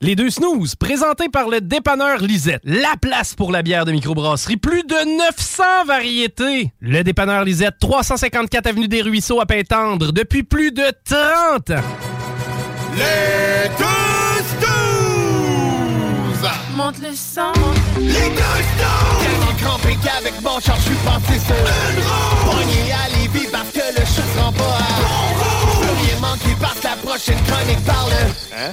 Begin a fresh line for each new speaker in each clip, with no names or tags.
Les deux snooze, présentés par le dépanneur Lisette. La place pour la bière de microbrasserie. Plus de 900 variétés. Le dépanneur Lisette, 354 Avenue des Ruisseaux à Pintendre, depuis plus de 30 ans.
Les deux snooze!
Monte le sang.
Les deux snooze! Tellement crampé qu'avec mon char, je suis passé sur une roue. Pogné à Lévis parce que le chat se rend pas à bon roue. Rien manquer parce que la prochaine chronique parle. Hein?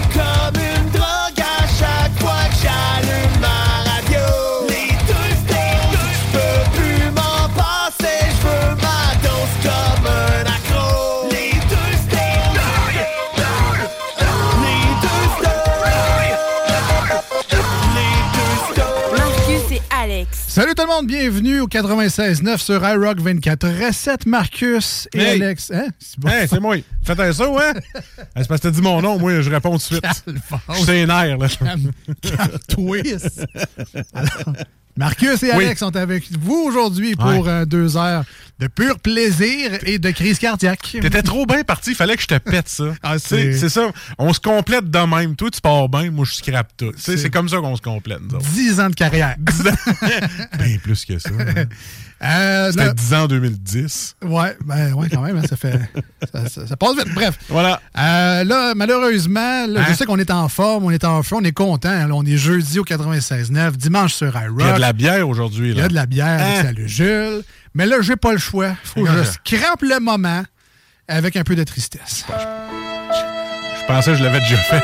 Salut tout le monde, bienvenue au 96.9 sur iRock 24. Recette Marcus et
Hey.
Alex. Hein? C'est bon.
Hey, c'est moi. Faites un saut, hein? C'est parce que t'as dit mon nom, moi, je réponds tout de suite. Je suis nerfs, là.
Calme-toi. Alors, Marcus et
Oui.
Alex sont avec vous aujourd'hui pour euh, deux heures de pur plaisir et de crise cardiaque.
T'étais trop bien parti, fallait que je te pète ça.
Ah, c'est-
c'est ça. On se complète de même. Toi, tu pars bien, moi, je scrape tout.
C'est-
C'est comme ça qu'on se complète, autres.
10 ans de carrière.
Bien plus que ça. hein.
Euh,
C'était
là-
10 ans en 2010.
ouais, ben, ouais, quand même, hein, ça fait. ça, ça- ça passe vite. Bref.
Voilà.
Euh, là, malheureusement, là, je
Hein?
sais qu'on est en forme, on est en feu, on est content. on est jeudi au 96.9, dimanche sur iRock.
Il y a de la bière aujourd'hui,
Il y a de la bière avec? Salut Jules. Mais là, j'ai pas le choix. Faut que je scrape le moment avec un peu de tristesse.
Je pensais que je l'avais déjà fait.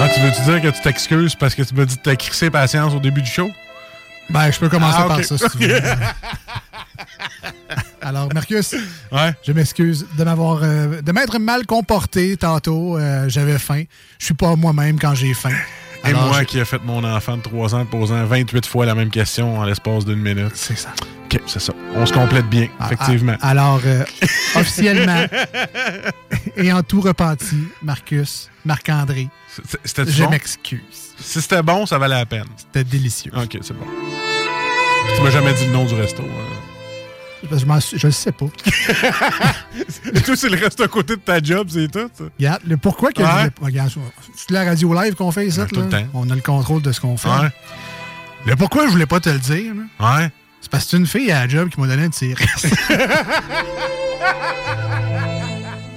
ah, tu veux-tu dire que tu t'excuses parce que tu m'as dit de t'as crissé patience au début du show?
Ben, je peux commencer
Ah,
par ça, si tu veux. Alors, Marcus,
Ouais.
je m'excuse de m'avoir, euh, de m'être mal comporté tantôt. Euh, J'avais faim. Je suis pas moi-même quand j'ai faim.
Et
Alors,
moi
je-
qui ai fait mon enfant de 3 ans posant 28 fois la même question en l'espace d'une minute.
C'est ça.
OK, c'est ça. On se complète bien,
Ah,
effectivement.
ah, alors, euh, officiellement, et en tout repenti, Marcus, Marc-André, je
bon?
m'excuse.
Si c'était bon, ça valait la peine.
C'était délicieux.
OK, c'est bon. Tu m'as jamais dit le nom du resto. hein?
Parce que Je, le sais pas.
Et toi, c'est le resto à côté de ta job, c'est tout? ça?
Regarde, le pourquoi que
Ouais.
je Regarde, c'est la radio live qu'on fait ça.
Ouais, tout le temps.
On a le contrôle de ce qu'on fait.
Ouais.
Le pourquoi je voulais pas te le dire, là,
Ouais.
c'est parce que c'est une fille à la job qui m'a donné un tir.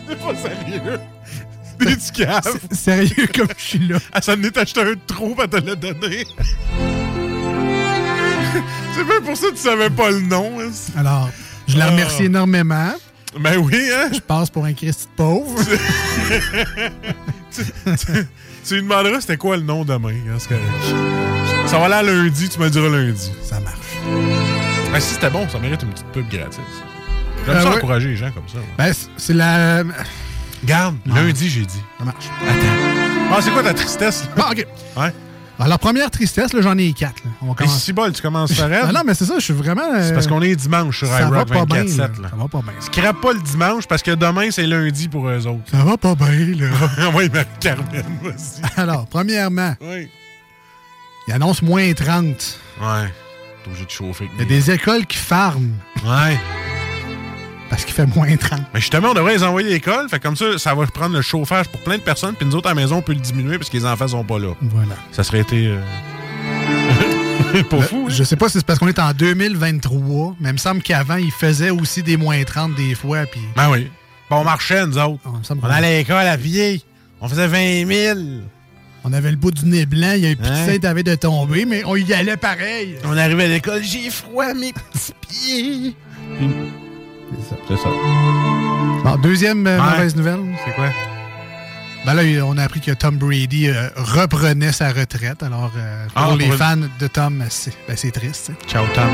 C'est pas sérieux. T'es du cave.
Sérieux comme je suis là.
Elle s'en est acheté un trou, elle te l'a donné. c'est bien pour ça que tu savais pas le nom. hein.
Alors, je la
Ah.
remercie énormément.
Ben oui, hein?
Je passe pour un Christ de pauvre.
Tu lui demanderas c'était quoi le nom demain. hein. Ça va aller à lundi, tu me diras lundi.
ça marche.
Ah, si c'était bon, ça mérite une petite pub gratis. J'aime
Euh,
ça encourager les gens comme ça.
Ben, c'est- la.
Garde,
Non.
lundi, j'ai dit.
Ça marche.
Attends. Ah, c'est quoi ta tristesse? là?
Bon, OK.
Ouais.
Alors, première tristesse, là, j'en ai quatre. là. On
si bol, tu commences à
Ah non, mais c'est ça, je suis vraiment. euh,
C'est parce qu'on est dimanche sur
ça va
iRock
pas bien.
24-7.
là.
là.
Ça va pas bien.
Scrape pas le dimanche parce que demain, c'est lundi pour eux autres.
Ça va pas bien, là.
oui, Marie-Carmen, vas-y.
Alors, premièrement,
Oui.
il annonce moins 30.
Ouais. T'es obligé de chauffer.
Il y a
des-
des écoles qui farment
Ouais.
Parce qu'il fait moins 30.
Mais justement, on devrait les envoyer à l'école. Fait que comme ça, ça va prendre le chauffage pour plein de personnes. Puis nous autres, à la maison, on peut le diminuer parce que les enfants sont pas là.
Voilà.
Ça serait été. euh, pas fou. hein?
Je sais pas si c'est parce qu'on est en 2023, mais il me semble qu'avant, il faisait aussi des moins 30 des fois. Puis
Ben oui. Bon, on marchait, nous autres.
Ah,
On allait à l'école à pied. On faisait 20 000.
on avait le bout du nez blanc, il y a eu
Hein?
t'avais de tomber, mais on y allait pareil.
On arrivait à l'école, j'ai froid, mes petits pieds. C'est ça.
Bon, deuxième euh,
Ouais.
mauvaise nouvelle.
C'est quoi?
Ben là, on a appris que Tom Brady euh, reprenait sa retraite. Alors, euh, pour
Ah,
les
pour-
fans de Tom, c'est ben, c'est triste.
Ciao, Tom.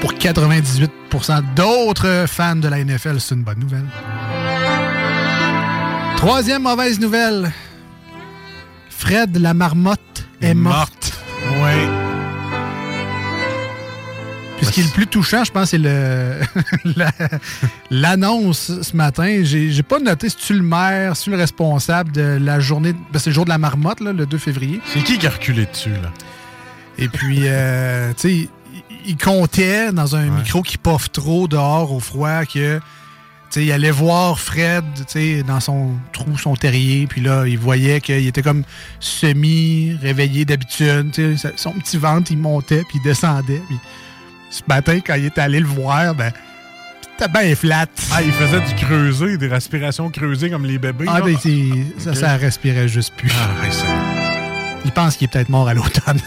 Pour 98% d'autres fans de la NFL, c'est une bonne nouvelle. Troisième mauvaise nouvelle. Fred la marmotte est morte.
Oui.
Puis ce qui est le plus touchant, je pense, c'est le la- l'annonce ce matin. J'ai pas noté si tu le maire, si tu le responsable de la journée. ben, c'est le jour de la marmotte, là, le 2 février.
C'est qui qui a reculé dessus, là?
Et puis, euh, tu sais, il, comptait dans un micro qui poffe trop dehors au froid que. Il allait voir Fred, tu sais, dans son trou, son terrier, puis là, il voyait qu'il était comme semi-réveillé d'habitude, tu sais, son petit ventre, il montait, puis il descendait, puis ce matin, quand il était allé le voir, ben, c'était bien flat.
Ah, il faisait du creusé, des respirations creusées comme les bébés.
Ah, ben, ça, ça respirait juste plus.
Ah, c'est-
Il pense qu'il est peut-être mort à l'automne.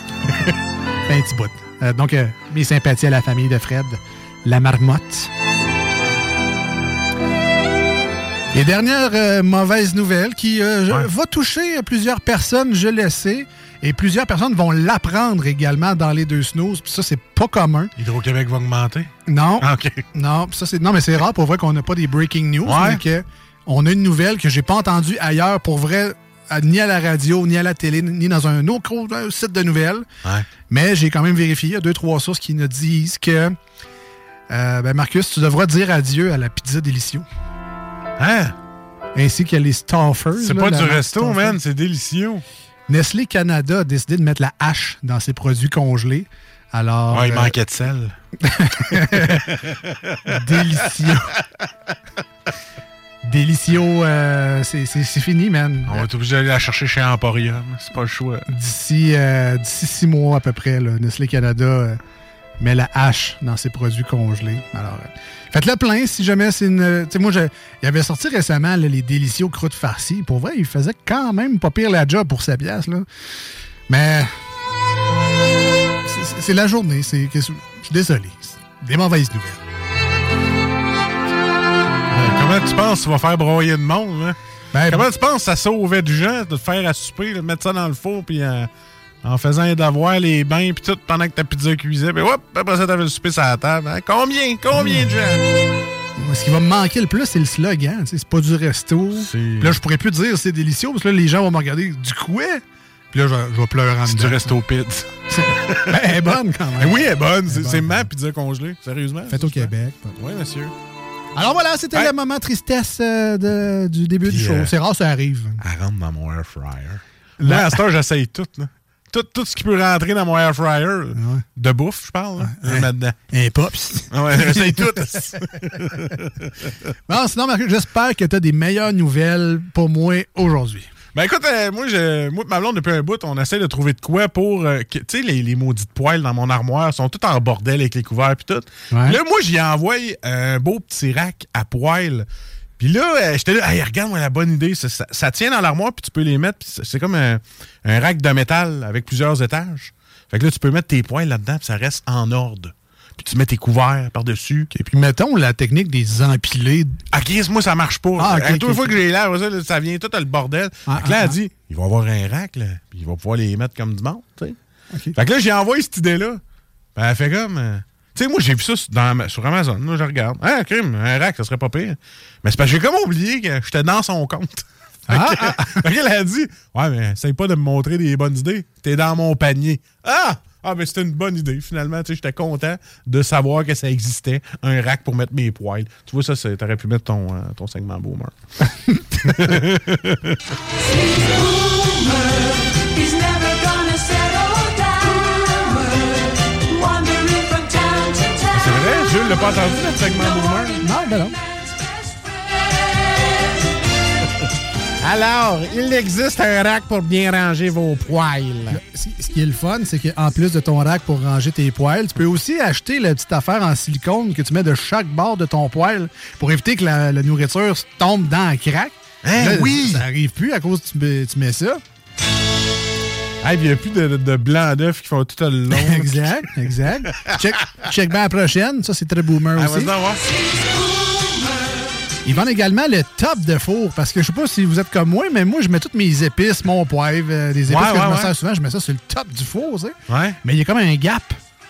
Fait un petit bout. Euh, donc, euh, mes sympathies à la famille de Fred, la marmotte. Et dernière euh, mauvaise nouvelle qui euh,
Ouais.
va toucher plusieurs personnes, je le sais. Et plusieurs personnes vont l'apprendre également dans les deux snooze. Puis ça, c'est pas commun.
Hydro-Québec va augmenter?
Non.
Ah, OK.
Non, ça c'est non mais c'est rare pour vrai qu'on n'a pas des breaking news,
Ouais.
que on a une nouvelle que j'ai pas entendue ailleurs pour vrai ni à la radio, ni à la télé, ni dans un autre euh, site de nouvelles.
Ouais.
Mais j'ai quand même vérifié, il y a deux trois sources qui nous disent que euh, ben Marcus, tu devras dire adieu à la pizza délicieux.
Hein?
Ainsi que les Staffers.
C'est pas du resto, man. C'est délicieux.
Nestlé Canada a décidé de mettre la hache dans ses produits congelés. Alors,
Ouais, il
euh,
manquait de sel.
délicieux. délicieux, euh, c'est- c'est c'est fini, man.
On va être obligé d'aller la chercher chez Emporium. C'est pas le choix.
D'ici euh, d'ici six mois à peu près, là, Nestlé Canada met la hache dans ses produits congelés. Alors, euh, faites-le plein si jamais c'est une. Tu sais, moi, je- il avait sorti récemment là, les délicieux croûtes farcies. Pour vrai, il faisait quand même pas pire la job pour sa pièce. Là. Mais. c'est- la journée. c'est Je suis désolé. Des mauvaises nouvelles.
Ouais, Comment tu penses que tu vas faire broyer de monde, hein?
Ben,
Comment tu penses que ça sauvait du gens de te faire à souper, de mettre ça dans le four, puis euh, en faisant les devoirs, les bains, puis tout, pendant que ta pizza cuisait, puis hop, après ça, t'avais le souper sur la table. hein? Combien? Combien de gens?
Ce qui va me manquer le plus, c'est le slogan. sais, C'est pas du resto. Là, je pourrais plus dire c'est délicieux parce que là, les gens vont me regarder du quoi? Puis là, je, vais- pleurer en
C'est du
dedans.
resto pizza.
Ben, elle est bonne quand
Ben
même.
oui, elle est bonne. C'est ma pizza congelée. Sérieusement.
Faite au Québec.
Oui, monsieur.
Alors voilà, c'était le moment tristesse euh, de- du début du show.
euh,
C'est rare, ça arrive.
Elle rentre dans mon air fryer. Là, à cette heure, j'essaye tout. Là. Tout, tout ce qui peut rentrer dans mon air fryer, de bouffe, je parle, là, je le mets dedans.
Un pops.
Ah ouais, j'essaye tout.
Bon, sinon, Marc, j'espère que tu as des meilleures nouvelles pour moi aujourd'hui.
Ben écoute, euh, moi, je, moi et ma blonde, depuis un bout, on essaie de trouver de quoi pour... euh, tu sais, les, les maudites poêles dans mon armoire sont toutes en bordel avec les couverts puis tout.
Ouais.
Là, moi, j'y envoie un beau petit rack à poêle. Puis là, euh, j'étais là, hey, regarde-moi la bonne idée. Ça, ça- ça tient dans l'armoire, puis tu peux les mettre. c'est comme un, un rack de métal avec plusieurs étages. Fait que là, tu peux mettre tes poêles là-dedans, puis ça reste en ordre. Puis tu mets tes couverts par-dessus.
Et puis, mettons la technique des empilés.
Ah, Chris, moi, ça marche pas.
Ah, ok,
À toutes les
ok,
fois que j'ai l'air, ça, vient tout le bordel.
Ah,
fait que là,
ah,
elle
ah.
dit, il va avoir un rack, là, puis il va pouvoir les mettre comme du monde, tu sais.
OK.
Fait que là, j'ai envoyé cette idée-là. Ben, elle fait comme... tu sais, moi, j'ai vu ça sur- dans, sur Amazon. Là, je regarde. Ah, crime, un rack, ça serait pas pire. Mais c'est parce que j'ai comme oublié que j'étais dans son compte.
Ah,
fait qu'elle a dit, ouais, mais essaye pas de me montrer des bonnes idées. T'es dans mon panier. Ah! Ah, mais c'était une bonne idée. Finalement, tu sais, j'étais content de savoir que ça existait, un rack pour mettre mes poils. Tu vois, ça, t'aurais pu mettre ton, euh, ton segment boomer. Jules l'a pas entendu, notre segment boomer?
Non, ben non.
Alors, il existe un rack pour bien ranger vos poils.
Ce qui est le fun, c'est qu'en plus de ton rack pour ranger tes poils, tu peux aussi acheter la petite affaire en silicone que tu mets de chaque bord de ton poil pour éviter que la, nourriture tombe dans le crack.
Hein, oui!
Ça arrive plus à cause que tu mets ça.
Ah, il n'y a plus de, de blanc d'œuf qui font tout le long.
exact, exact. check, check bien la prochaine. Ça, c'est très boomer ah, aussi. Ils vendent également le top de four parce que je sais pas si vous êtes comme moi, mais moi, je mets toutes mes épices, mon poivre, euh, des épices que je me sers souvent, je mets ça sur le top du four, tu sais.
Ouais.
Mais il y a comme un gap.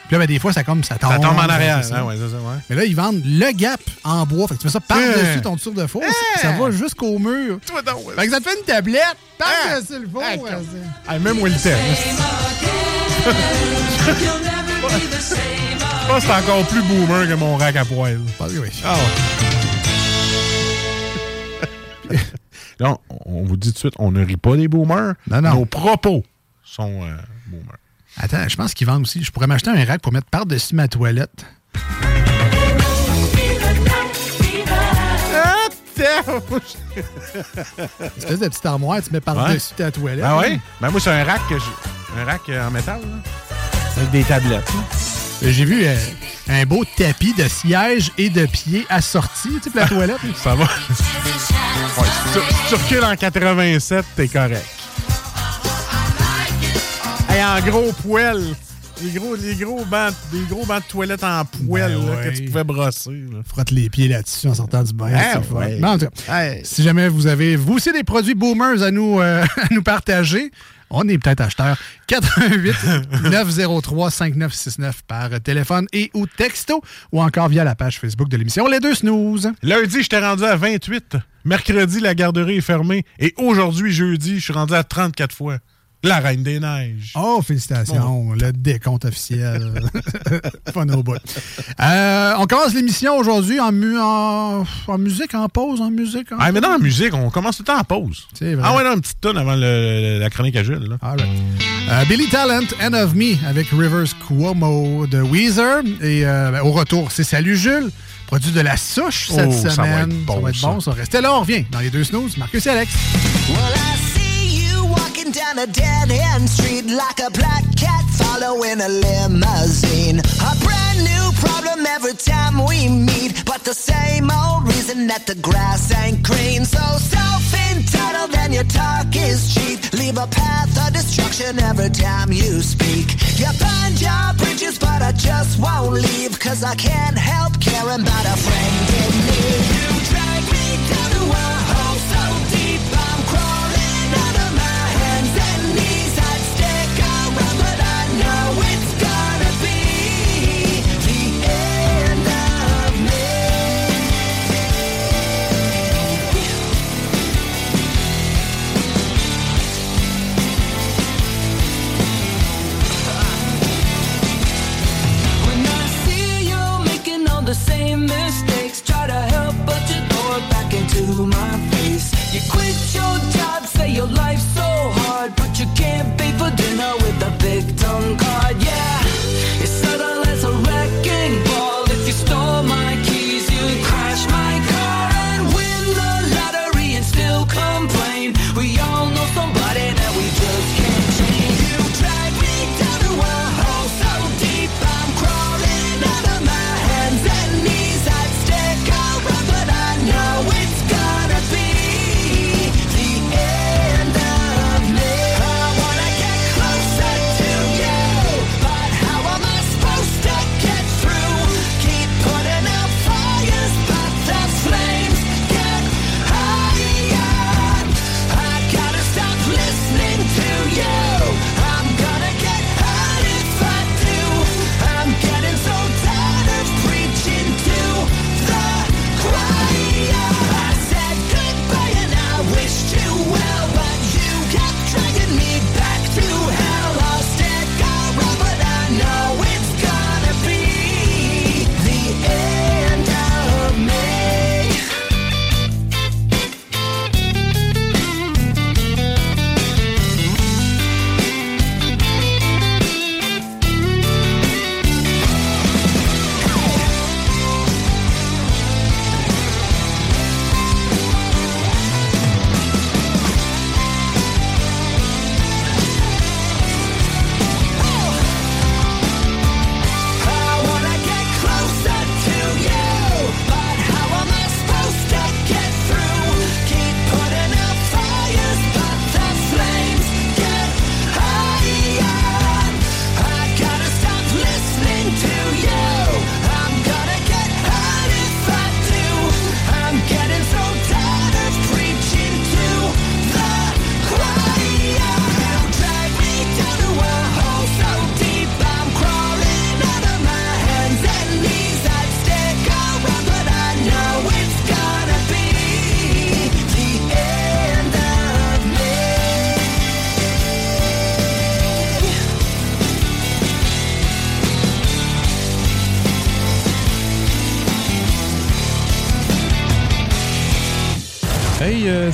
Puis là, ben, des fois, ça, comme, ça tombe.
Ça tombe en arrière. Ouais, ça, ouais.
Mais là, ils vendent le gap en bois. Fait que tu mets ça par-dessus ton tour de four. Ça va jusqu'au mur. Fait que ça te fait une tablette par-dessus le four.
Ah, même thème. Je pense que c'est encore plus boomer que mon rack à poêle.
Oui.
Ah ouais. on vous dit tout de suite, on ne rit pas des boomers.
Non, non.
Nos propos sont euh, boomers.
Attends, je pense qu'ils vendent aussi. Je pourrais m'acheter un rack pour mettre par-dessus ma toilette. Une espèce de petite armoire, tu mets par-dessus ta toilette.
Ah oui? Ben moi, c'est un rack, que un rack euh, en métal. Avec des tablettes.
J'ai vu euh, un beau tapis de siège et de pieds assortis, tu sais, pour la toilette.
Ça va. Ouais, si tu recules en 87, t'es correct en gros poêle. Les gros, les gros bancs, des gros bancs de toilette en poêle ben que tu pouvais brosser.
Frotte les pieds là-dessus en sortant du bain. si jamais vous avez vous aussi des produits boomers à nous, euh, à nous partager, on est peut-être acheteur. 88 903 5969 par téléphone et ou texto ou encore via la page Facebook de l'émission Les Deux Snooze.
Lundi, je t'ai rendu à 28. Mercredi, la garderie est fermée. Et aujourd'hui, jeudi, je suis rendu à 34 fois. La Reine des Neiges.
Oh, félicitations. Le décompte officiel. Fun au bout. Euh, on commence l'émission aujourd'hui en, en, musique, en pause, en musique.
ah, mais non, en musique, on commence tout le temps en pause.
C'est vrai.
Ah ouais, non, une petite tonne avant la chronique à Jules.
Là. Euh, Billy Talent, End of Me, avec Rivers Cuomo de Weezer. Et euh, ben, au retour, c'est Salut Jules. Produit de la souche cette
oh,
semaine.
Ça va être bon.
Ça va être bon, ça. Restez là, on revient dans les deux snooze. Marcus et Alex. Walking down a dead end street like a black cat following a limousine. A brand new problem every time we meet, but the same old reason that the grass ain't green. So self entitled and your talk is cheap. Leave a path of destruction every time you speak. You burn your bridges, but I just won't leave, cause I can't help caring about a friend in need.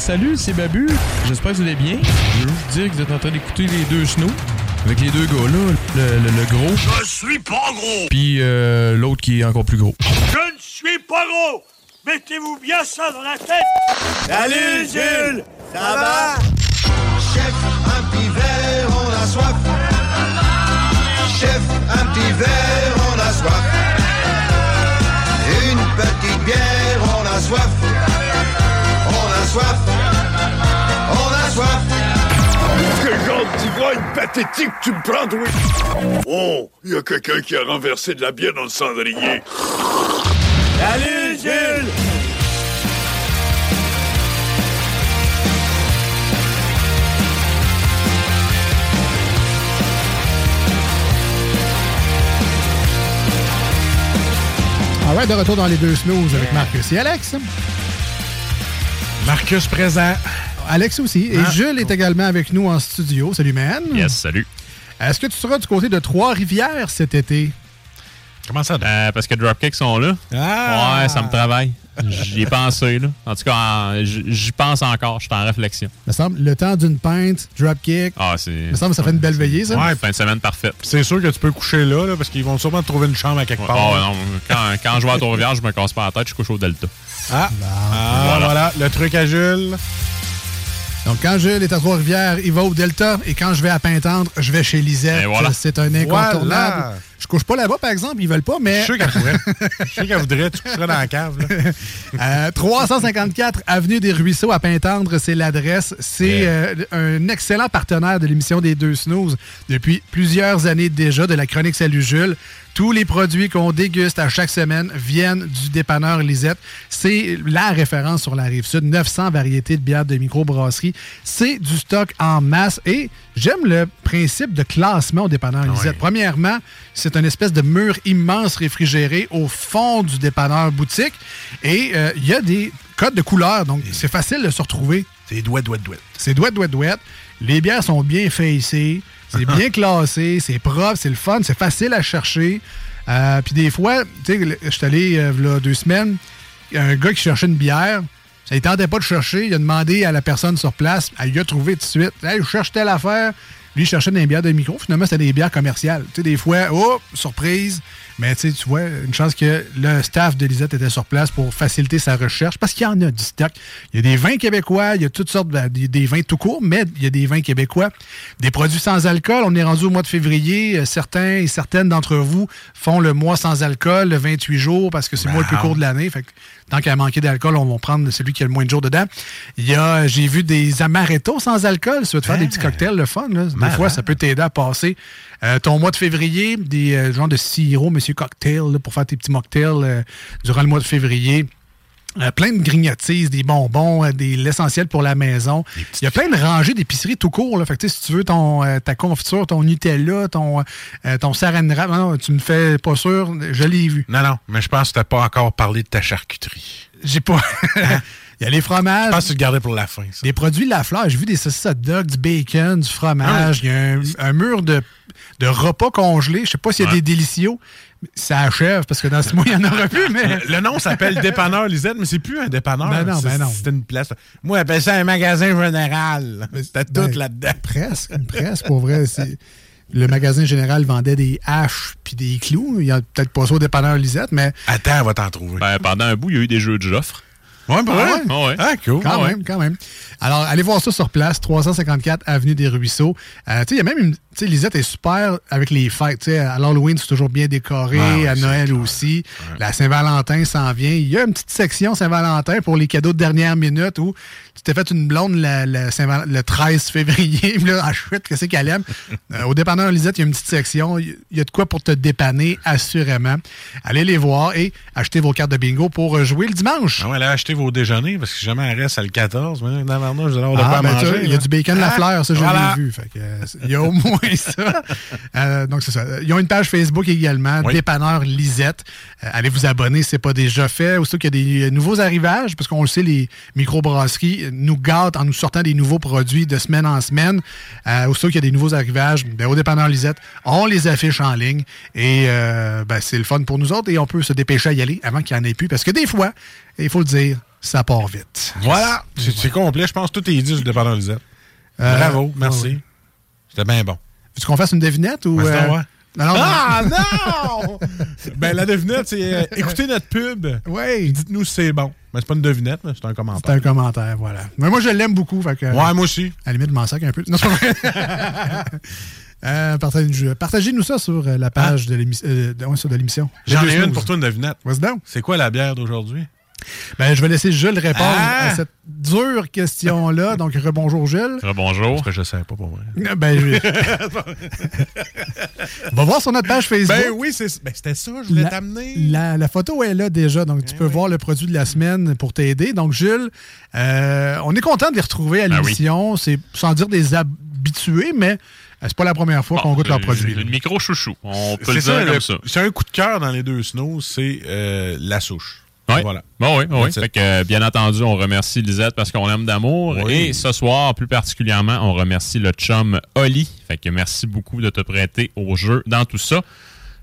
Salut, c'est Babu. J'espère que vous allez bien. Je veux vous dire que vous êtes en train d'écouter les deux snows. Avec les deux gars là, le, le- le gros,
Je suis pas gros.
puis euh, l'autre qui est encore plus gros.
Je ne suis pas gros. Mettez-vous bien ça dans la tête. Salut Jules. Ça va?
Chef, un petit verre, on a soif. Chef, un petit verre, on a soif. Une petite bière, on a soif. On a soif. On a soif.
Quel genre de grogne pathétique tu me prends, oui. Oh, il y a quelqu'un qui a renversé de la bière dans le cendrier. Salut Jules.
Ah ouais, de retour dans les deux snooze avec Marcus et Alex.
Marcus présent.
Alex aussi. Et
Ah.
Jules est également avec nous en studio. Salut, man.
Yes, salut.
Est-ce que tu seras du côté de Trois-Rivières cet été?
Comment ça?
Euh, parce que Dropkick sont là.
Ah!
Ouais, ça me travaille. J'y ai pensé, là. En tout cas, j'y pense encore. Je suis en réflexion.
Me semble, le temps d'une pinte, dropkick.
Ah, c'est.
Me semble que ça fait une belle veillée, ça.
Ouais,
Fin de semaine parfaite.
C'est sûr que tu peux coucher là, là, parce qu'ils vont sûrement te trouver une chambre à quelque part.
oh, non, quand, quand je vais à Trois-Rivières, je me casse pas la tête, je couche au Delta.
Ah, Ah,
Voilà.
voilà. le truc à Jules.
Donc, quand Jules est à Trois-Rivières, il va au Delta. Et quand je vais à Pintendre, je vais chez Lisette.
Et voilà.
C'est un incontournable.
Voilà.
Je couche pas là-bas, par exemple. Ils veulent pas, mais...
Je suis qu'elle pourrait. Je suis qu'elle voudrait. Tu coucherais dans la cave. Là.
Euh, 354 Avenue des Ruisseaux à Pintendre, c'est l'adresse. C'est euh, un excellent partenaire de l'émission des Deux Snooze depuis plusieurs années déjà, de la chronique Salut Jules. Tous les produits qu'on déguste à chaque semaine viennent du dépanneur Lisette. C'est la référence sur la rive sud. 900 variétés de bières de microbrasserie. C'est du stock en masse et j'aime le principe de classement au dépanneur Lisette. Premièrement, c'est une espèce de mur immense réfrigéré au fond du dépanneur boutique. Et euh, il y a des codes de couleurs, donc c'est facile de se retrouver.
C'est douette, douette, douette.
C'est douette, douette, douette. Les bières sont bien facées, c'est bien classé, c'est propre, c'est le fun, c'est facile à chercher. Euh, Puis des fois, tu sais, je suis allé euh, deux semaines, il y a un gars qui cherchait une bière. Ça ne tentait pas de chercher. Il a demandé à la personne sur place. Elle lui a trouvé tout de suite. Hey, je cherche telle affaire. Lui, il cherchait des bières de micro. Finalement, c'était des bières commerciales. Tu sais, des fois, oh, surprise. Mais tu vois, une chance que le staff de Lisette était sur place pour faciliter sa recherche parce qu'il y en a du stock. Il y a des vins québécois, il y a toutes sortes de des, des vins tout court, mais il y a des vins québécois. Des produits sans alcool. On est rendu au mois de février. Euh, Certains et certaines d'entre vous font le mois sans alcool, le 28 jours, parce que c'est le mois le plus court de l'année. Fait que tant qu'à manquer d'alcool, on va prendre celui qui a le moins de jours dedans. Il y a, j'ai vu des amaretto sans alcool. Si tu veux te faire des petits cocktails, le fun, là. Des fois, ça peut t'aider à passer euh, ton mois de février, des euh, genres de sirop, monsieur cocktail, là, pour faire tes petits mocktails euh, durant le mois de février. Euh, plein de grignotises, des bonbons, euh, des l'essentiel pour la maison. Il y a plein de rangées d'épicerie tout court. Là. Fait que, si tu veux ton, euh, ta confiture, ton Nutella, ton, euh, ton saran wrap, non, tu me fais pas sûr, je l'ai vu.
Non, non, mais je pense que tu n'as pas encore parlé de ta charcuterie.
J'ai pas. Il y a les fromages.
Je pense que tu le gardais pour la fin. Ça.
Des produits de la fleur. J'ai vu des saucisses hot dog, du bacon, du fromage. Il y a un, un mur de, de repas congelés. Je sais pas s'il y a
Ouais.
des délicieux. Ça achève parce que dans ce mois, il n'y en aura plus, mais.
Le nom s'appelle Dépanneur Lisette, mais c'est plus un dépanneur.
Ben non, ben non.
C'est une place. Moi, j'appelle ça un magasin général. C'était
Ben,
tout là-dedans.
Presque, presque, pour vrai. c'est- Le magasin général vendait des haches puis des clous. Il y a peut-être pas ça au dépanneur Lisette, mais
Attends, on va t'en trouver.
Ben, pendant un bout, il y a eu des jeux de Joffre.
Ouais, ben
ah
ouais.
ouais?
Ah ouais.
Ah, cool.
Quand
Ouais.
même, quand même. Alors, allez voir ça sur place, 354 Avenue des Ruisseaux. Euh, tu sais, il y a même une. Tu sais, Lisette est super avec les fêtes. Tu sais, à l'Halloween, c'est toujours bien décoré. À Noël aussi. La Saint-Valentin s'en vient. Il y a une petite section Saint-Valentin pour les cadeaux de dernière minute où tu t'es fait une blonde la- la Saint-Val- le 13 février. Là, ah, chouette, qu'est-ce qu'elle aime? Euh, au dépanneur Lisette, il y a une petite section. Il y a de quoi pour te dépanner, assurément. Allez les voir et achetez vos cartes de bingo pour euh, jouer le dimanche.
Ah ouais, là, achetez vos déjeuners, parce que si jamais elle reste à le 14, mais Navarno, je vais avoir de quoi
Ah, ben,
manger.
tu vois, il y a
là.
du bacon la
Ah,
fleur, ça, je
voilà.
l'ai vu. Euh, il y a au moins ça. Euh, donc, c'est ça. Ils ont une page Facebook également,
Oui.
Dépanneur Lisette. Euh, allez vous abonner si ce n'est pas déjà fait. Aussitôt qu'il y a des nouveaux arrivages, parce qu'on le sait, les microbrasseries nous gâtent en nous sortant des nouveaux produits de semaine en semaine. Euh, aussitôt qu'il y a des nouveaux arrivages, ben, au Dépanneur Lisette, on les affiche en ligne. Et euh, ben, c'est le fun pour nous autres et on peut se dépêcher à y aller avant qu'il n'y en ait plus. Parce que des fois, il faut le dire, ça part vite.
Voilà, c'est complet. Je pense que tout est dit sur le dépanneur Lisette.
Euh,
Bravo, merci.
ouais.
C'était bien bon.
Veux-tu qu'on fasse une devinette ou. Euh. Non, non,
ah non! ben la devinette, c'est euh, écoutez notre pub.
Oui.
Dites-nous si c'est bon. Mais c'est pas une devinette, mais c'est un
C'est
commentaire.
un commentaire, voilà. Mais moi, je l'aime beaucoup. Fait que,
Ouais, moi aussi.
À la limite, je m'en sac un peu. Non, c'est pas vrai. Euh, partage- Partagez-nous ça sur euh, la page de l'émission. euh, ouais.
J'en ai une pour toi, une devinette. C'est quoi la bière d'aujourd'hui?
Ben, je vais laisser Jules répondre
Ah!
à cette dure question-là. Donc, rebonjour, Jules.
Bonjour.
Parce que je sais pas pour vrai.
Ben, je- On va voir sur notre page Facebook.
Ben oui, c'est- ben, c'était ça, je voulais
La-
t'amener.
La, la photo est là déjà, donc tu peux voir le produit de la semaine pour t'aider. Donc, Jules, euh, on est content de les retrouver à
Ben oui.
l'émission. C'est sans dire des habitués, mais euh, c'est pas la première fois qu'on goûte leurs produits. là.
Une micro chouchou. On peut le
C'est
dire
ça,
comme
le-
ça.
c'est un coup de cœur dans les deux snows, c'est euh, la souche.
Oui.
Voilà.
Bon, oui, oui. Fait que, euh, bien entendu, on remercie Lisette parce qu'on l'aime d'amour.
Oui.
Et ce soir, plus particulièrement, on remercie le chum Oli. Fait que merci beaucoup de te prêter au jeu dans tout ça.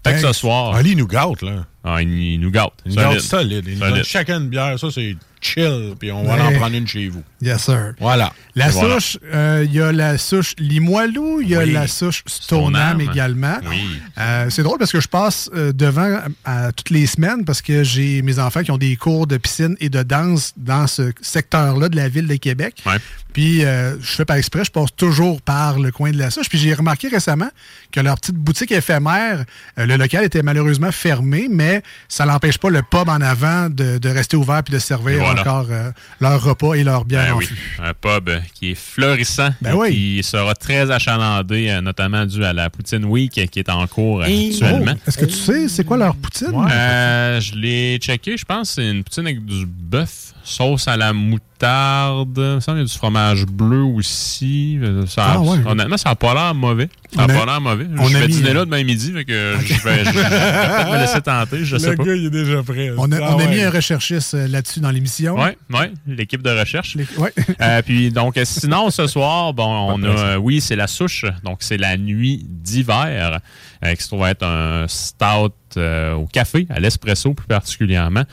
Fait que ce soir.
Ali nous gâte, là.
Ah, il, il nous gâte.
Il nous gâte solide. Il nous
Solide.
donne chacun une bière. Ça, c'est chill. Puis on va
Ouais.
en prendre une chez vous.
Yes, sir.
Voilà.
La
voilà.
souche, euh, il y a la souche Limoilou, il y a
Oui.
la souche Stoneham également.
Oui.
Euh, c'est drôle parce que je passe euh, devant à, à toutes les semaines parce que j'ai mes enfants qui ont des cours de piscine et de danse dans ce secteur-là de la ville de Québec.
Ouais.
Puis euh, je fais par exprès, je passe toujours par le coin de la souche. Puis j'ai remarqué récemment que leur petite boutique éphémère, le local était malheureusement fermé, mais ça n'empêche pas le pub en avant de, de rester ouvert puis de servir
voilà.
encore leur repas et leur bière
Ben oui,
fût.
un pub qui est florissant
Ben
et
oui.
qui sera très achalandé, euh, notamment dû à la Poutine Week qui est en cours actuellement.
Oh, Est-ce que tu sais c'est quoi leur poutine?
Euh, je l'ai checké, je pense que c'est une poutine avec du bœuf, sauce à la moutarde. Il me semble qu'il y a du fromage bleu aussi.
Ah, ouais.
Honnêtement, ça n'a pas l'air mauvais. Ça
On
n'a
a-
pas l'air mauvais.
on
je vais dîner
euh,
là demain midi, fait que je vais, je vais me laisser tenter, je sais
le
pas.
gars, il est déjà prêt.
On a,
Ah
on a
ouais.
mis un recherchiste euh, là-dessus dans l'émission.
Oui, ouais, l'équipe de recherche.
Ouais.
Euh, puis donc sinon ce soir bon on
Pas
a oui c'est la souche donc c'est la nuit d'hiver euh, qui se trouve être un stout euh, au café à l'espresso plus particulièrement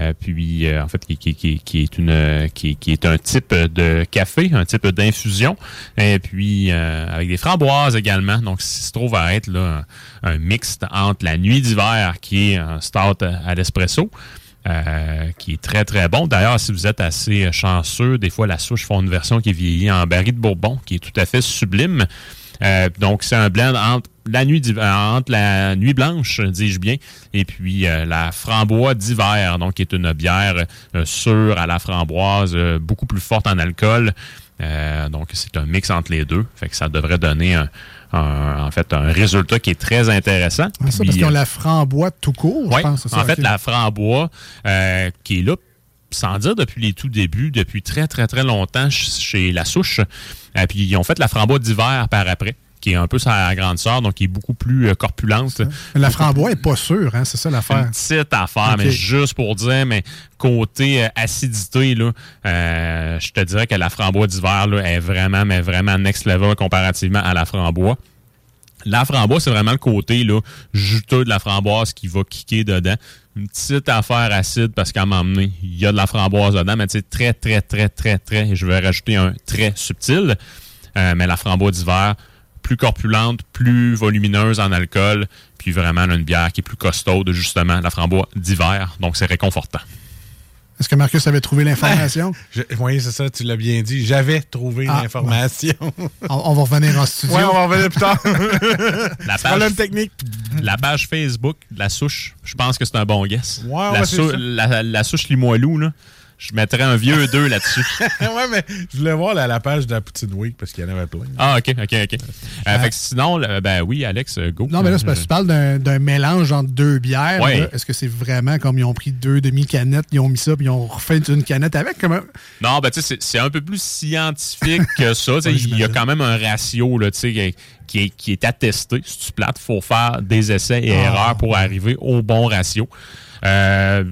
Euh, puis euh, en fait qui, qui- qui- qui est une euh, qui, est un type de café un type d'infusion et puis euh, avec des framboises également donc il se trouve à être là un, mixte entre la nuit d'hiver qui est un stout à, à l'espresso euh, qui est très, très bon. D'ailleurs, si vous êtes assez chanceux, des fois, la souche font une version qui est vieillie en baril de Bourbon, qui est tout à fait sublime. Euh, donc, c'est un blend entre la nuit d'hiver- entre la nuit blanche, dis-je bien, et puis euh, la framboise d'hiver, donc qui est une bière euh, sûre à la framboise, euh, beaucoup plus forte en alcool. Euh, donc, c'est un mix entre les deux. Fait que ça devrait donner un, un- en fait un résultat qui est très intéressant.
Ah, ça,
Puis,
parce qu'ils ont
euh,
la framboise tout court,
oui,
je pense. ça,
en fait, la framboise euh, qui est là, sans dire depuis les tout débuts, depuis très, très, très longtemps ch- chez La Souche. Euh, puis ils ont fait la framboise d'hiver par après, qui est un peu sa grande sœur, donc qui est beaucoup plus euh, corpulente.
Mais la framboise n'est pas sûre, hein, c'est ça
Une
l'affaire.
petite affaire, mais juste pour dire, mais côté euh, acidité, là, euh, je te dirais que la framboise d'hiver là, est vraiment, mais vraiment next level comparativement à la framboise. La framboise, c'est vraiment le côté là, juteux de la framboise qui va kicker dedans. Une petite affaire acide parce qu'à un moment donné, il y a de la framboise dedans, mais c'est très, très, très, très, très, et je vais rajouter un très subtil. Euh, mais la framboise d'hiver, plus corpulente, plus volumineuse en alcool, puis vraiment là, une bière qui est plus costaude, justement, la framboise d'hiver. Donc, c'est réconfortant.
Est-ce que Marcus avait trouvé l'information?
Je- oui, c'est ça, tu l'as bien dit. J'avais trouvé
Ah,
l'information.
on, on va revenir en studio.
Ouais, on va en revenir plus tard.
La
Problème technique.
La page Facebook, la souche, je pense que c'est un bon guess.
Ouais,
la,
ouais,
sou- la, la souche Limoilou, là, je mettrais un vieux 2 là-dessus.
ouais, mais je voulais voir la, la page de la Poutine Week parce qu'il y en avait plein.
Ah, OK, OK, OK. Euh, fait que sinon, le- ben oui, Alex, euh, go.
Non, mais là, c'est parce que tu parles d'un mélange entre deux bières.
Ouais.
Est-ce que c'est vraiment comme ils ont pris deux demi-canettes, ils ont mis ça, puis ils ont refait une canette avec? Comment?
Non, ben tu sais, c'est- un peu plus scientifique que ça.
Ouais,
Il y a quand même un ratio là, tu sais, qui, est, qui est attesté. Si tu plates, il faut faire des essais et
Ah,
erreurs pour arriver au bon ratio. Euh,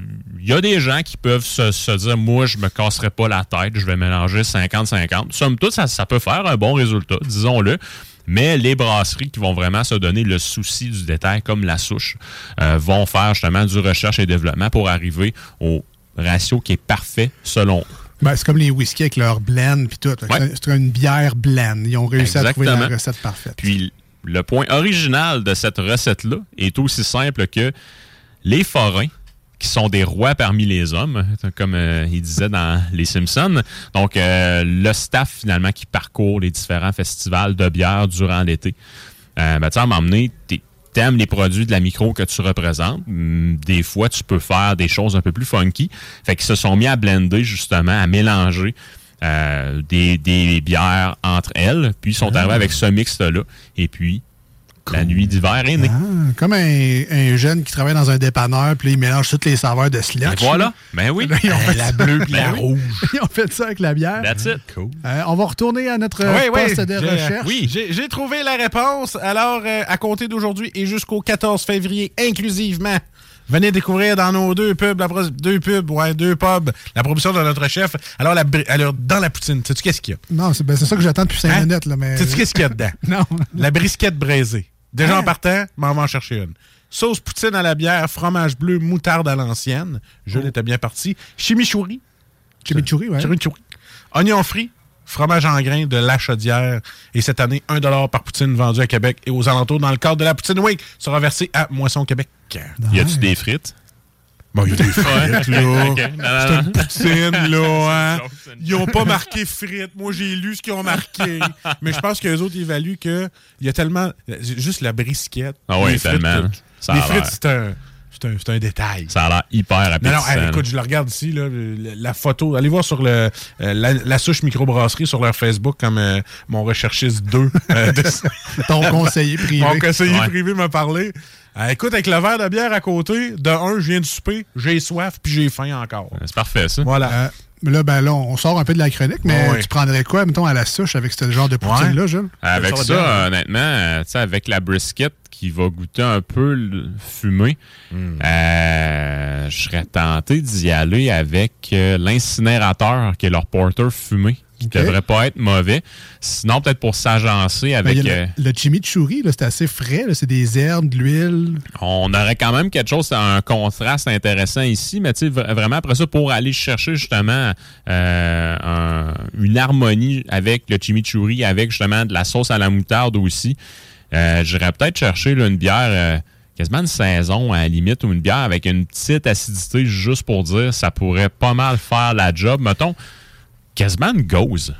y a des gens qui peuvent se, se dire, moi, je me casserai pas la tête, je vais mélanger 50-50. Somme toute, ça, ça peut faire un bon résultat, disons-le. Mais les brasseries qui vont vraiment se donner le souci du détail, comme la souche, euh, vont faire justement du recherche et développement pour arriver au ratio qui est parfait selon eux.
Ben, c'est comme les whisky avec leur blend puis tout.
Ouais.
C'est une bière blend. Ils ont réussi à trouver la recette parfaite.
Puis le point original de cette recette-là est aussi simple que les forains, qui sont des rois parmi les hommes, comme euh, il disait dans Les Simpsons. Donc, euh, le staff, finalement, qui parcourt les différents festivals de bière durant l'été. Euh, ben, tu sais, m'emmener, t'aimes les produits de la micro que tu représentes. Hum, Des fois, tu peux faire des choses un peu plus funky. Fait qu'ils se sont mis à blender, justement, à mélanger euh, des, des bières entre elles. Puis, ils sont arrivés avec ce mixte-là. Et puis, la nuit d'hiver est née.
Ah, comme un, un jeune qui travaille dans un dépanneur, puis il mélange toutes les saveurs de slush.
Et voilà.
là.
Ben oui.
Là, ils ont fait
la
ça.
bleue puis la
Ben oui.
rouge.
Ils ont fait ça avec la bière.
That's it.
Cool.
Euh, on va retourner à notre
Oui, oui,
poste de recherche.
Oui, j'ai j'ai trouvé la réponse. Alors, euh, à compter d'aujourd'hui et jusqu'au 14 février, inclusivement, venez découvrir dans nos deux pubs, la deux pubs, ouais, deux pubs, la promotion de notre chef. Alors, la, alors dans la poutine, sais-tu qu'est-ce qu'il y a?
Non, c'est ben, c'est ça que j'attends depuis 5
Hein?
minutes. Là, mais...
Sais-tu qu'est-ce qu'il y a dedans?
Non.
La brisquette braisée. Déjà
Hein?
en partant, m'en va en chercher une. Sauce poutine à la bière, fromage bleu, moutarde à l'ancienne. Je l'étais bien parti. Chimichurri.
Chimichurri, ouais.
Chimichurri. Oignon frit, fromage en grains de la chaudière. Et cette année, 1 par poutine vendu à Québec et aux alentours dans le cadre de la Poutine Week sera versé à Moisson Québec.
Y a-tu des frites?
Bon, il y a des frites, là.
Non,
C'est
non,
une
non.
poutine, là, hein. Ils ont pas marqué frites. Moi, j'ai lu ce qu'ils ont marqué. Mais je pense qu'eux autres évaluent que il y a tellement... Juste la brisquette.
Ah ouais,
les frites,
tellement. Ça a
les frites, c'est un, c'est un, c'est un détail.
Ça a l'air hyper
Non,
appétissant.
non, hey, écoute, je le regarde ici, là, la photo. Allez voir sur le, euh, la, la souche microbrasserie sur leur Facebook comme euh, mon recherchiste 2. euh, de-
Ton conseiller privé.
mon conseiller
Ouais.
privé m'a parlé. Euh, écoute, avec le verre de bière à côté, de un, je viens de souper, j'ai soif, puis j'ai faim encore.
C'est parfait, ça.
Voilà.
Euh, là, ben là, on sort un peu de la chronique, mais
Ouais.
tu prendrais quoi, mettons, à la souche avec ce genre de poutine-là,
Ouais.
Jules?
Avec
Ça bien.
honnêtement, euh, tu sais, avec la brisket qui va goûter un peu le fumé,
Hmm.
euh, je serais tenté d'y aller avec euh, l'incinérateur, qui est leur porter fumé, qui
Ok.
devrait pas être mauvais. Sinon, peut-être pour s'agencer avec... euh,
le, le chimichurri, c'est assez frais. C'est des herbes, de l'huile.
on aurait quand même quelque chose, un contraste intéressant ici, mais vraiment après ça, pour aller chercher justement euh, un- une harmonie avec le chimichurri, avec justement de la sauce à la moutarde aussi, euh, j'irais peut-être chercher là, une bière, quasiment une saison à la limite, ou une bière avec une petite acidité, juste pour dire, ça pourrait pas mal faire la job. Mettons, quasiment une gauze.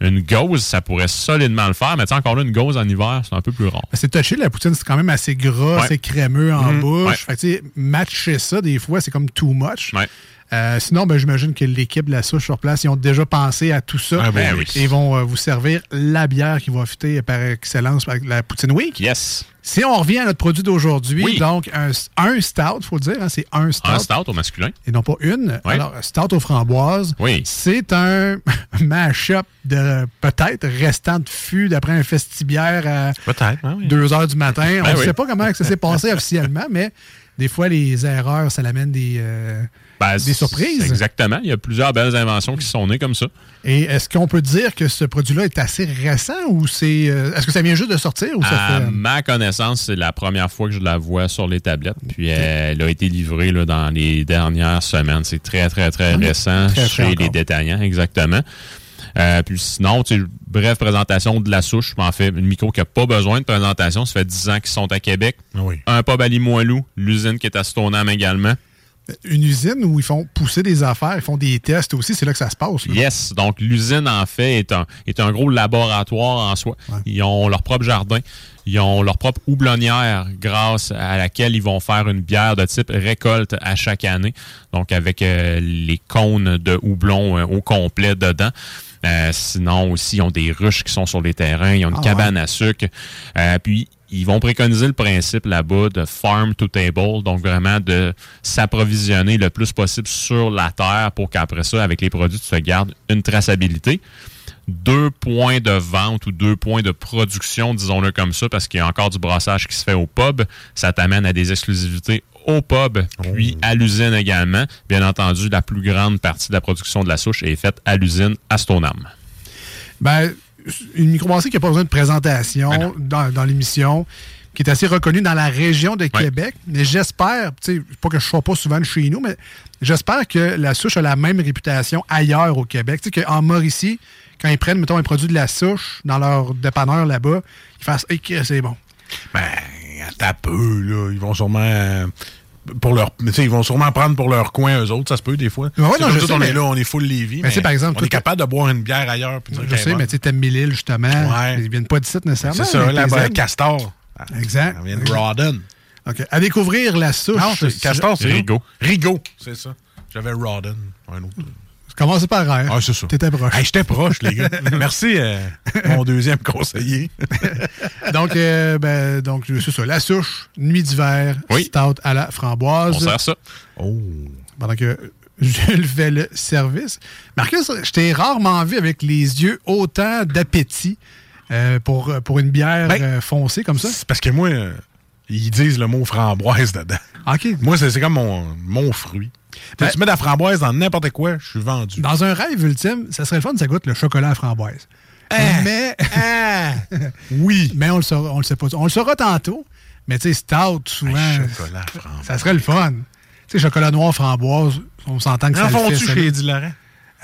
Une gauze, ça pourrait solidement le faire, mais tu sais, encore là, une gauze en hiver, c'est un peu plus rare.
C'est touché, la poutine, c'est quand même assez gras,
Ouais.
assez crémeux en
Mhm.
bouche.
Ouais.
Fait que, tu sais, matcher ça, des fois, c'est comme too much.
Ouais.
Euh, sinon, ben, j'imagine que l'équipe de la souche sur place, ils ont déjà pensé à tout ça.
Ah, ben oui.
Et ils vont euh, vous servir la bière qui va fitter par excellence avec la Poutine Week.
Yes.
Si on revient à notre produit d'aujourd'hui,
Oui.
donc un, un stout, faut le dire, hein, c'est un stout.
Un stout au masculin.
Et non pas une.
Oui.
Alors, stout aux framboises.
Oui.
C'est un mash-up de peut-être restant de fût d'après un festibière à
Peut-être, hein, oui.
2 heures du matin. On
Ben
ne
oui.
sait pas comment ça s'est passé officiellement, mais des fois, les erreurs, ça l'amène des, euh,
Ben,
des surprises.
Exactement. Il y a plusieurs belles inventions qui sont nées comme ça.
Et est-ce qu'on peut dire que ce produit-là est assez récent ou c'est. euh, est-ce que ça vient juste de sortir ou ça
À
fait.
ma connaissance, c'est la première fois que je la vois sur les tablettes. Puis elle a été livrée là, dans les dernières semaines. C'est très, très, très récent
Très frais
chez les détaillants, exactement. Euh, puis sinon, tu sais, bref, présentation de la souche. En fait, une micro qui n'a pas besoin de présentation. Ça fait 10 ans qu'ils sont à Québec.
Ah oui.
Un pub à Limoilou, l'usine qui est à Stoneham également.
Une usine où ils font pousser des affaires, ils font des tests aussi, c'est là que ça se passe. là.
Yes. Donc, l'usine, en fait, est un, est un gros laboratoire en soi. Ils ont leur propre jardin. Ils ont leur propre houblonnière grâce à laquelle ils vont faire une bière de type récolte à chaque année. Donc, avec euh, les cônes de houblon euh, au complet dedans. Euh, sinon, aussi, ils ont des ruches qui sont sur les terrains. Ils ont une
Ah
cabane à sucre. Puis, ils vont préconiser le principe là-bas de farm to table, donc vraiment de s'approvisionner le plus possible sur la terre pour qu'après ça, avec les produits, tu te gardes une traçabilité. Deux points de vente ou deux points de production, disons-le comme ça, parce qu'il y a encore du brassage qui se fait au pub. Ça t'amène à des exclusivités au pub, puis à l'usine également. Bien entendu, la plus grande partie de la production de la souche est faite à l'usine à Stoneham.
Ben, une microbrasserie qui n'a pas besoin de présentation
Ben
dans, dans l'émission. qui est assez reconnu dans la région de Québec. Mais j'espère, tu sais, pas que je ne sois pas souvent chez nous, mais j'espère que la souche a la même réputation ailleurs au Québec. Tu sais, qu'en Mauricie, quand ils prennent, mettons, un produit de la souche dans leur dépanneur là-bas, ils fassent hey, c'est bon.
Ben, attends peu, là. Ils vont sûrement. Pour leur, tu sais, ils vont sûrement prendre pour leur coin, eux autres, ça se peut des fois.
Ouais, ouais,
C'est
non,
comme
je
tout,
sais,
on
mais-
est là, on est full Lévis.
Mais tu sais, par exemple,
on est capable de boire une bière ailleurs. Puis
Je sais, mais tu sais, t'aimes Mille-Îles, justement.
Ouais.
Ils viennent pas d'ici nécessairement.
C'est ça,
mais
là,
t'es aimes.
Castor.
Exact.
De Rawdon.
OK. À découvrir la souche.
Non, Castor, c'est
Rigaud.
Rigaud, c'est ça. J'avais Rawdon, un autre.
Commencez par R.
Ah, c'est ça.
T'étais proche.
Hey, J'étais proche, les gars. Merci, euh, mon deuxième conseiller.
donc, euh, ben, donc c'est ça. La souche, nuit d'hiver,
Oui.
stout à la framboise.
On sert ça.
Oh.
Pendant que Jules fait le service. Marcus, je t'ai rarement vu avec les yeux autant d'appétit euh, pour, pour une bière
Ben,
foncée comme ça.
C'est parce que moi, ils disent le mot framboise dedans.
OK.
Moi, c'est c'est comme mon, mon fruit.
Ben-
tu mets de la framboise dans n'importe quoi, je suis vendu.
Dans un rêve ultime, ça serait le fun, ça goûte le chocolat à framboise. Mais,
oui.
mais on le saura, on le sait pas. On le saura tantôt. Mais tu sais, stout, souvent,
chocolat à framboise.
ça serait le fun. Tu sais, chocolat noir, framboise, on s'entend que ça
En
le fait.
font-tu
ça,
chez. Eddie Laurent?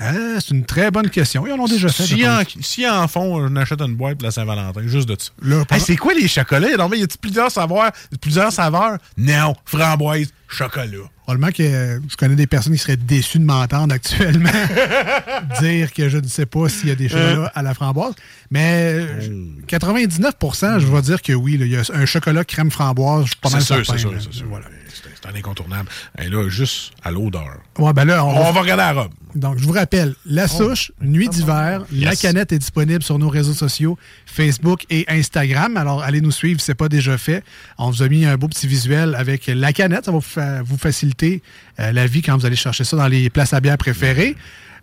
Ah, c'est une très bonne question. Ils en ont déjà fait.
Si en, si en font, on achète une boîte de la Saint-Valentin, juste de ça. Hey, c'est quoi les chocolats? Non, mais y a-t-il plusieurs saveurs? Plusieurs saveurs? Non. Framboise, chocolat.
Probablement que je connais des personnes qui seraient déçues de m'entendre actuellement dire que je ne sais pas s'il y a des chocolats à la framboise. Mais euh, 99% je vais dire que oui. là, Il y a un chocolat crème framboise, je suis pas mal
sûr,
certain,
c'est sûr,
là.
c'est sûr.
Voilà.
C'est c'est un incontournable. Et là, juste à l'odeur.
Ouais, ben là, on,
On
va-
va regarder la robe.
Donc, je vous rappelle, la souche, nuit d'hiver, la canette est disponible sur nos réseaux sociaux, Facebook et Instagram. Alors, allez nous suivre si ce n'est pas déjà fait. On vous a mis un beau petit visuel avec la canette. Ça va vous, fa- vous faciliter euh, la vie quand vous allez chercher ça dans les places à bière préférées.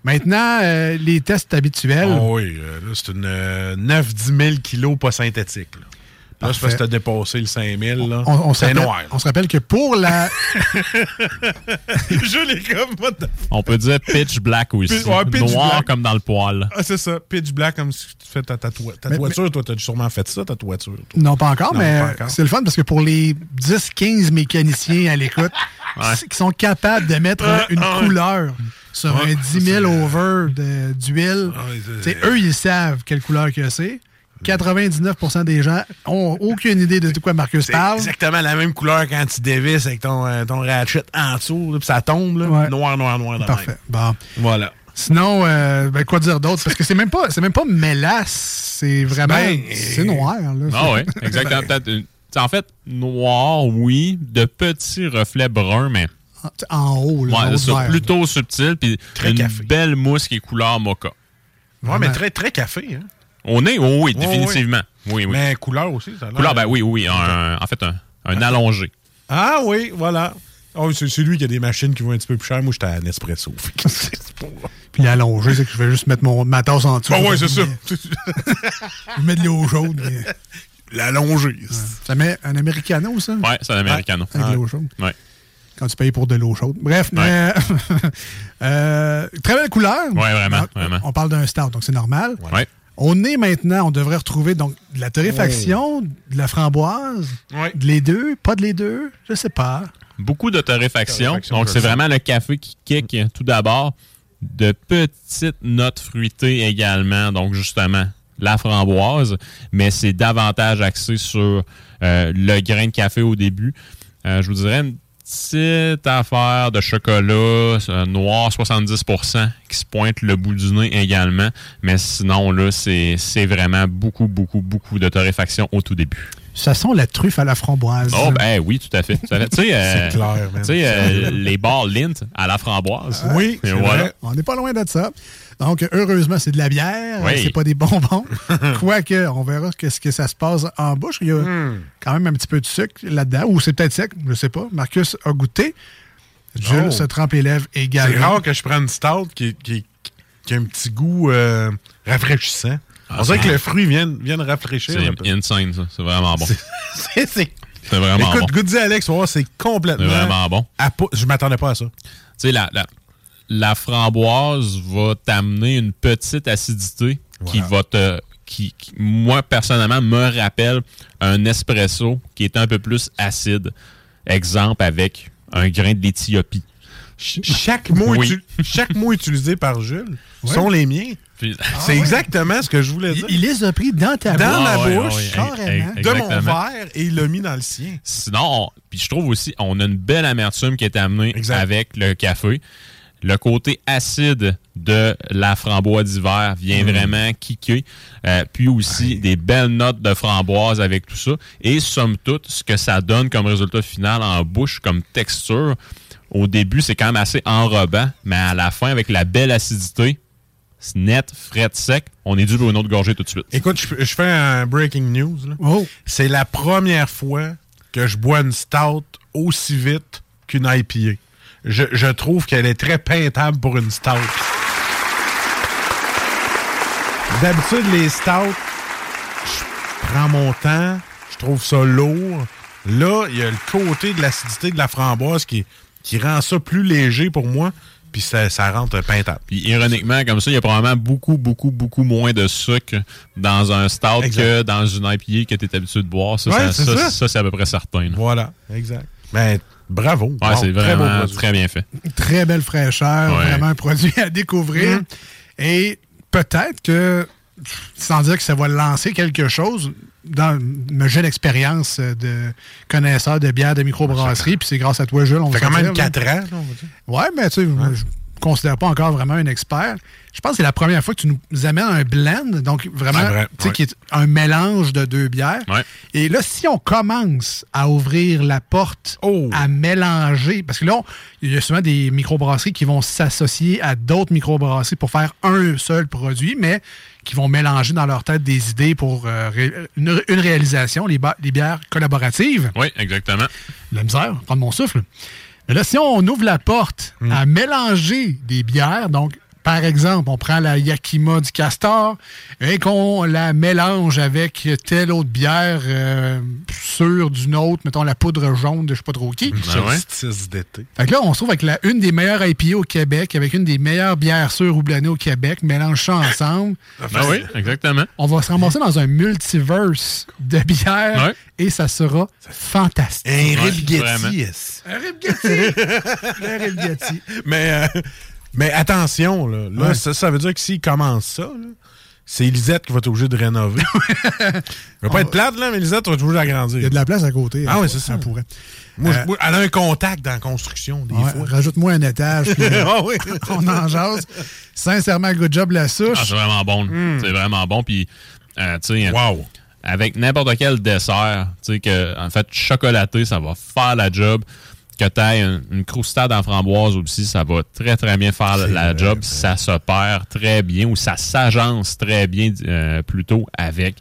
Maintenant, euh, les tests habituels.
Oh oui, euh, là, c'est une euh, 9-10 000 kilos pas synthétique. Là, Là, c'est parce que t'as dépassé le 5 000. Là.
On, on se
c'est
rappelle,
noir.
on se rappelle que pour la.
Je l'ai comme...
On peut dire pitch black aussi.
Pitch- ouais, pitch
Noir
black.
comme dans le poil.
Ah, c'est ça. Pitch black, comme si tu fais ta, tatou- ta
Mais-
toiture. Toi, t'as sûrement fait ça, ta toiture. toi.
Non, pas encore,
Non,
mais
pas encore.
c'est le fun parce que pour les 10-15 mécaniciens à l'écoute qui sont capables de mettre
Ah,
une
ah,
couleur sur
Ouais,
un 10 000
c'est-
over de- d'huile,
Ah, ouais, c'est-
tu eux, ils savent quelle couleur que c'est. 99% des gens ont aucune idée de quoi Marcus
C'est
parle.
exactement la même couleur quand tu dévisses avec ton, euh, ton ratchet en dessous, là, puis ça tombe. Là.
Ouais.
Noir, noir, noir. de
Parfait.
même.
Bon.
Voilà.
Sinon, euh, ben, quoi dire d'autre? Parce que c'est même pas, c'est même pas mélasse, c'est vraiment,
Ben,
c'est noir. Là.
Ah oui, exactement. Peut-être une- t'sais, en fait, noir, oui, de petits reflets bruns, mais
En haut, là, en haut
ouais, ça,
verre,
plutôt subtil, puis
Très
une
café.
belle mousse qui est couleur mocha.
Ouais, mais très, très café. Hein?
On est, oh oui,
Ouais,
définitivement. Oui, oui.
Mais couleur aussi. Ça a
Couleur, ben oui, oui, un- en fait, un, un allongé.
Ah oui, voilà. Oh, c'est c'est lui qui a des machines qui vont un petit peu plus cher. Moi, j'étais à Nespresso.
Puis allongé, c'est que je vais juste mettre mon, ma tasse en dessous.
Bon, ouais, c'est ça.
Je mets de l'eau chaude. mais-
L'allongé.
Ça met un americano, ça?
Ouais, c'est un americano.
Avec de l'eau chaude.
Ouais.
Quand tu payes pour de l'eau chaude. Bref, mais, euh, très belle couleur.
Ouais, vraiment,
Ah,
vraiment.
On parle d'un stout, donc c'est normal.
Ouais.
On est maintenant, on devrait retrouver donc de la torréfaction, de la framboise, de les deux, pas de les deux, je sais pas.
Beaucoup de torréfaction.
Torréfaction,
Donc, c'est vraiment le café qui kick tout d'abord. De petites notes fruitées également. Donc, justement, la framboise. Mais c'est davantage axé sur euh, le grain de café au début. Euh, je vous dirais une petite affaire de chocolat euh, noir 70% qui se pointe le bout du nez également. Mais sinon, là, c'est c'est vraiment beaucoup, beaucoup, beaucoup de torréfaction au tout début.
Ça sent la truffe à la framboise.
Oh, ben oui, tout à fait. tout à fait. Tu sais, euh,
C'est clair, man.
tu sais, euh, les bars Lint à la framboise.
Oui,
Et
c'est
voilà.
vrai.
On n'est pas loin de ça. Donc, heureusement, c'est de la bière.
Oui.
C'est pas des bonbons. Quoique, on verra qu'est-ce que ça se passe en bouche. Il y a
Hmm.
quand même un petit peu de sucre là-dedans. Ou c'est peut-être sec, je sais pas. Marcus a goûté. Jules
Oh.
se trempe les lèvres
C'est
également.
rare que je prenne une stout qui, qui, qui a un petit goût euh, rafraîchissant.
Ah,
On dirait que le fruit vient, vient de rafraîchir.
C'est insane, ça. C'est vraiment bon.
C'est-
vraiment
Écoute,
bon.
goûte-y, Alex, c'est complètement.
vraiment bon.
à Je m'attendais pas à ça.
Tu sais, la, la, la framboise va t'amener une petite acidité qui va te qui, qui, moi, personnellement, me rappelle un espresso qui est un peu plus acide. Exemple avec un grain d'Éthiopie.
Chaque mot,
Oui.
chaque mot utilisé par Jules
Ouais.
sont les miens.
Puis-
C'est exactement ce que je voulais
Il,
dire.
il les a pris dans ta
dans
bouche.
ma
Ah ouais,
bouche,
ah
carrément.
de mon verre, et il l'a mis dans le sien.
Sinon, on- puis je trouve aussi, on a une belle amertume qui est amenée
Exact.
avec le café. Le côté acide de la framboise d'hiver vient
Mm.
vraiment kicker. Euh, puis aussi des belles notes de framboise avec tout ça. Et somme toute, ce que ça donne comme résultat final en bouche, comme texture, au début, c'est quand même assez enrobant, mais à la fin, avec la belle acidité, net, frais, sec, on est dû pour une autre gorgée tout de suite.
Écoute, je, je fais un breaking news.
Oh,
C'est la première fois que je bois une stout aussi vite qu'une IPA. Je, je trouve qu'elle est très peintable pour une stout. D'habitude, les stouts, je prends mon temps, je trouve ça lourd. Là, il y a le côté de l'acidité de la framboise qui, qui rend ça plus léger pour moi, puis ça, ça rentre peintable.
Puis ironiquement, comme ça, il y a probablement beaucoup, beaucoup, beaucoup moins de sucre dans un stout
Exact.
que dans une IPA que tu es habitué de boire. Ça,
Ouais,
ça,
c'est
ça, c'est à peu près certain. là.
Voilà, exact. Ben, bravo.
Ouais, c'est vraiment très bien fait.
très belle fraîcheur,
Ouais.
vraiment un produit à découvrir. Et peut-être que, sans dire que ça va lancer quelque chose, dans ma jeune expérience de connaisseur de bière de microbrasserie, puis c'est grâce à toi, Jules, on
Ça fait quand même
dire, là.
4 ans, là, on va dire.
Ouais, mais tu sais, je me considère pas encore vraiment un expert. Je pense que c'est la première fois que tu nous amènes un blend, donc vraiment,
vrai,
tu sais,
ouais.
qui est un mélange de deux bières.
Ouais.
Et là, si on commence à ouvrir la porte
Oh.
à mélanger, parce que là, il y a souvent des microbrasseries qui vont s'associer à d'autres microbrasseries pour faire un seul produit, mais qui vont mélanger dans leur tête des idées pour euh, ré- une, une réalisation, les, les bières collaboratives
Oui, exactement.
la misère, prendre mon souffle. Mais là, si on ouvre la porte
Hmm.
à mélanger des bières, donc par exemple, on prend la Yakima du Castor et qu'on la mélange avec telle autre bière euh, sûre d'une autre, mettons la poudre jaune de je sais pas trop qui.
Ben ouais.
Solstice d'été.
Fait que là, on se trouve avec la, une des meilleures IPA au Québec, avec une des meilleures bières sûres houblonnées au Québec, mélange ça ensemble.
Ben oui, exactement.
On va se ramasser dans un multiverse de bières
Ouais.
et ça sera fantastique.
Un rib. Getty, yes.
Un Rib Getty. Un Rib Getty.
Mais, euh, mais attention, là, Là,
Ouais.
ça, ça veut dire que s'il commence ça, là, c'est Lisette qui va être obligée de rénover. Elle va pas être plate, là, mais Lisette va être obligée d'agrandir.
Il y a de la place à côté.
Ah
Elle-
oui, c'est ça.
Elle pourrait.
Moi, je-
Euh,
moi, elle a un contact dans la construction, des
Ouais,
fois.
Rajoute-moi un étage. puis,
Ah oui.
on en jase. Sincèrement, good job la
Ah,
souche.
c'est vraiment bon.
Hmm.
C'est vraiment bon. Puis, euh, tu sais,
Wow.
avec n'importe quel dessert, tu sais, que, en fait, chocolaté, ça va faire la job. Que tu aies une, une croustade en framboise aussi, ça va très, très bien faire la, la job. Ça se perd très bien ou ça s'agence très bien euh, plutôt avec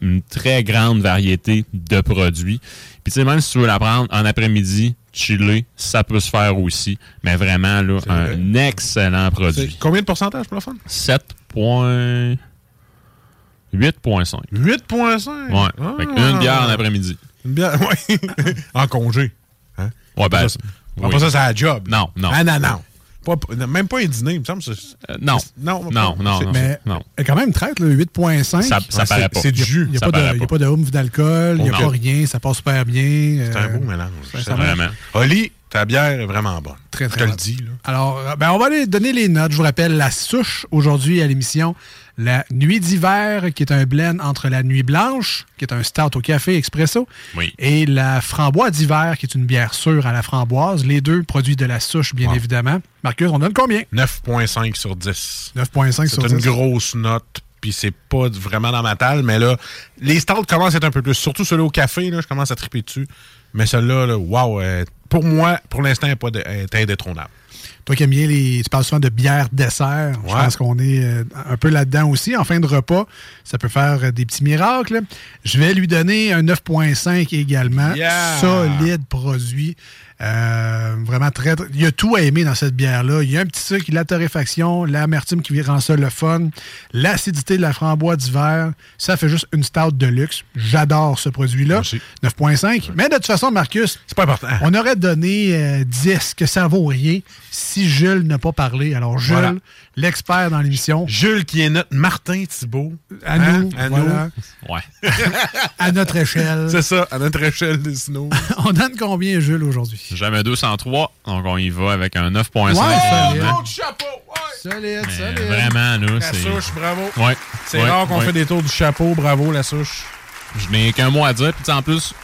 une très grande variété de produits. Puis, tu sais, même si tu veux la prendre en après-midi, chiller, ça peut se faire aussi. Mais vraiment, là, un excellent produit.
combien de pourcentage pour la fun?
7 points... 8.5.
8,5.
Ouais.
Ah.
Fait une bière en après-midi.
Une bière, oui. en congé.
Ouais, ben,
Pas ça,
oui.
pas ça, c'est la job.
Non, non.
Ah, non, non. Pas- même pas un dîner, il me semble.
Euh, non.
Non,
Non,
pas-
non, non.
Mais
non.
elle est quand même traite, là, 8.5.
Ça, ça
Ouais,
paraît
c'est-
pas.
c'est du jus.
Il n'y a,
ça
pas de-
paraît
il y a
pas.
de oomph d'alcool, il n'y a
Non.
pas rien, ça passe super bien.
C'est
euh,
un beau mélange.
Vraiment.
Oli, ta bière est vraiment bonne.
Très, très
Je te le dis, là.
Alors, euh, ben, on va aller donner les notes. Je vous rappelle la souche aujourd'hui à l'émission. La Nuit d'hiver, qui est un blend entre la Nuit blanche, qui est un stout au café expresso,
Oui.
et la Framboise d'hiver, qui est une bière sûre à la framboise. Les deux produits de la souche, bien
Wow.
évidemment. Marcus, on donne combien?
9,5 sur 10.
9.5 sur
C'est une
10.
grosse note, puis c'est pas vraiment dans ma talle, mais là, les stouts commencent à être un peu plus. Surtout celui au café, là, je commence à triper dessus. Mais celle-là, là, wow, euh, pour moi, pour l'instant, elle est est indétrônable.
Toi qui aimes bien les. Tu parles souvent de bière dessert. Je pense qu'on est euh, un peu là-dedans aussi. En fin de repas, ça peut faire euh, des petits miracles. Je vais lui donner un 9.5 également.
Yeah!
Solide produit. Euh, vraiment très, très- Il y a tout à aimer dans cette bière-là. Il y a un petit sucre, la torréfaction, l'amertume qui rend ça le fun, l'acidité de la framboise d'hiver. Ça fait juste une stout de luxe. J'adore ce produit-là. 9,5. Mais de toute façon, Marcus,
c'est pas important.
On aurait donné euh, 10, que ça vaut rien, si Jules n'a pas parlé? Alors, Jules,
Voilà.
L'expert dans l'émission.
Jules qui est notre Martin Thibault.
À nous,
à
voilà.
Ouais.
à notre échelle.
C'est ça, à notre échelle des snows.
On donne combien, Jules, aujourd'hui?
Jamais 203, donc on y va avec un 9.5.
Ouais, solide.
Mais
solide.
Vraiment,
La
c'est...
souche, bravo.
Ouais.
C'est
Ouais,
rare qu'on
ouais.
fait des tours du chapeau, bravo la souche.
Je n'ai qu'un mot à dire. Puis tu sais, en plus,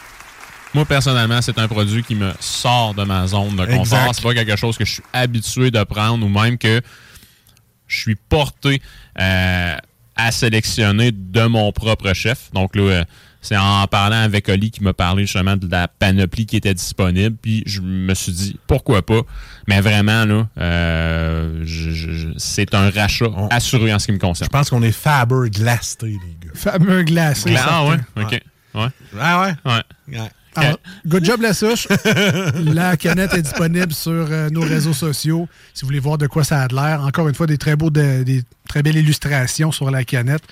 moi, personnellement, c'est un produit qui me sort de ma zone de confort. C'est pas quelque chose que je suis habitué de prendre ou même que je suis porté euh, à sélectionner de mon propre chef. Donc là, euh, c'est en parlant avec Oli qui m'a parlé justement de la panoplie qui était disponible. Puis je me suis dit, pourquoi pas? Mais vraiment, là, euh, c'est un rachat assuré en ce qui me concerne.
Je pense qu'on est Faber glasté, les gars.
Fameux glacé.
Ah ouais? OK. Ouais.
Ah ouais?
Ouais.
Alors, good job la souche. la canette est disponible sur euh, nos réseaux sociaux. Si vous voulez voir de quoi ça a l'air. Encore une fois, des très beaux, de- des très belles illustrations sur la canette.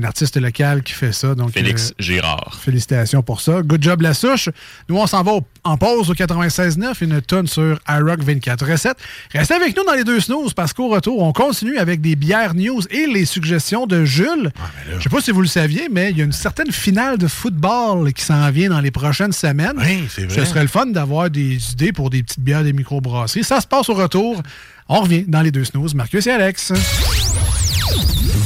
Un artiste local qui fait ça. Donc,
Félix
euh,
Girard.
Félicitations pour ça. Good job la souche. Nous, on s'en va au- en pause au 96.9, une tonne sur iRock 24 recettes. Restez avec nous dans les deux snooze parce qu'au retour, on continue avec des bières news et les suggestions de Jules. Je sais pas si vous le saviez, mais il y a une certaine finale de football qui s'en vient dans les prochaines semaines.
Oui, c'est vrai.
Ce serait le fun d'avoir des idées pour des petites bières des microbrasseries. Ça se passe au retour. On revient dans les deux snooze. Marcus et Alex.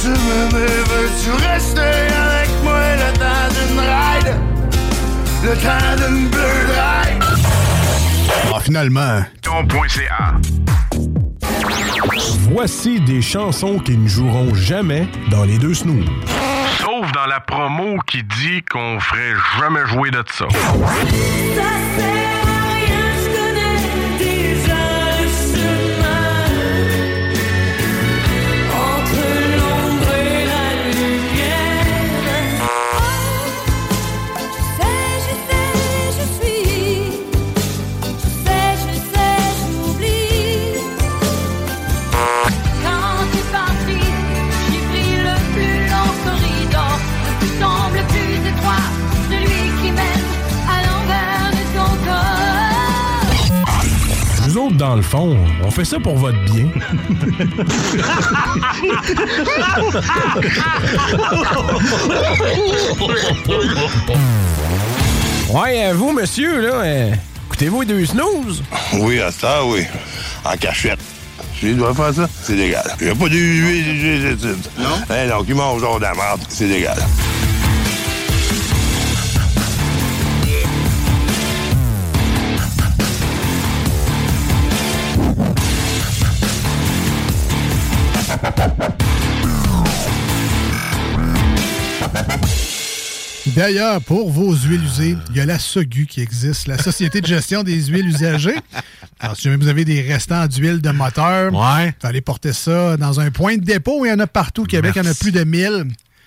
Peux-tu m'aimer, veux-tu rester avec moi le temps d'une ride? Le temps d'une bleue ride
Ah, finalement.
Ton.ca.
Voici des chansons qui ne joueront jamais dans les deux snooze.
Sauf dans la promo qui dit qu'on ferait jamais jouer de ça.
Entre
dans le fond, on fait ça pour votre bien.
Ouais, euh, vous, monsieur, là, euh, écoutez-vous deux snooze?
Oui, à ça, oui. En cachette. Si je dois faire ça, c'est légal. Il n'y a pas d'huile, Non? Eh non, qui mange genre de la merde, c'est légal.
D'ailleurs, pour vos huiles usées, il y a la SOGU qui existe, la Société de gestion des huiles usagées. Alors, si jamais vous avez des restants d'huile de moteur, vous allez porter ça dans un point de dépôt. Il y en a partout au Québec, il y en a plus de 1000.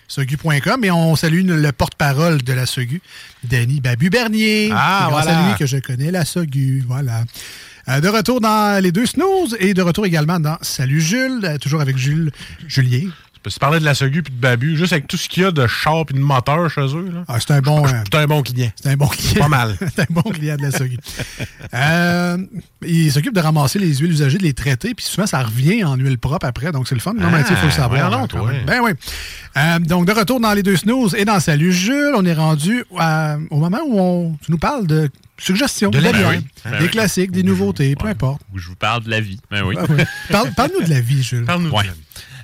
Sogu.com et on salue le porte-parole de la Sogu, Danny Babu Bernier.
Ah,
C'est grâce
voilà.
à lui que je connais la Sogu. Voilà. Euh, de retour dans les deux snooze et de retour également dans Salut Jules, euh, toujours avec Jules Julier.
Tu parlais de la Sogu puis de Babu, juste avec tout ce qu'il y a de char et de moteur chez eux. Là.
Ah, c'est un bon. euh,
C'est un bon client.
C'est un bon client.
Pas mal.
c'est un bon client de la Sogu. Euh, il s'occupe de ramasser les huiles usagées, de les traiter, puis souvent ça revient en huile propre après, donc c'est le fun. Non, mais il faut le savoir.
donc,
quand
toi.
même. Ben oui. Euh, donc, de retour dans les deux snooze et dans Salut Jules, on est rendu au moment où on, tu nous parles de suggestions,
De
de
la-
la
Ben oui. Ben
des
oui.
classiques, des nouveautés, peu importe.
Où je vous parle de la vie. Ben oui.
Ah ouais. Parle- Parle-nous de la vie, Jules.
Parle-nous
Ouais.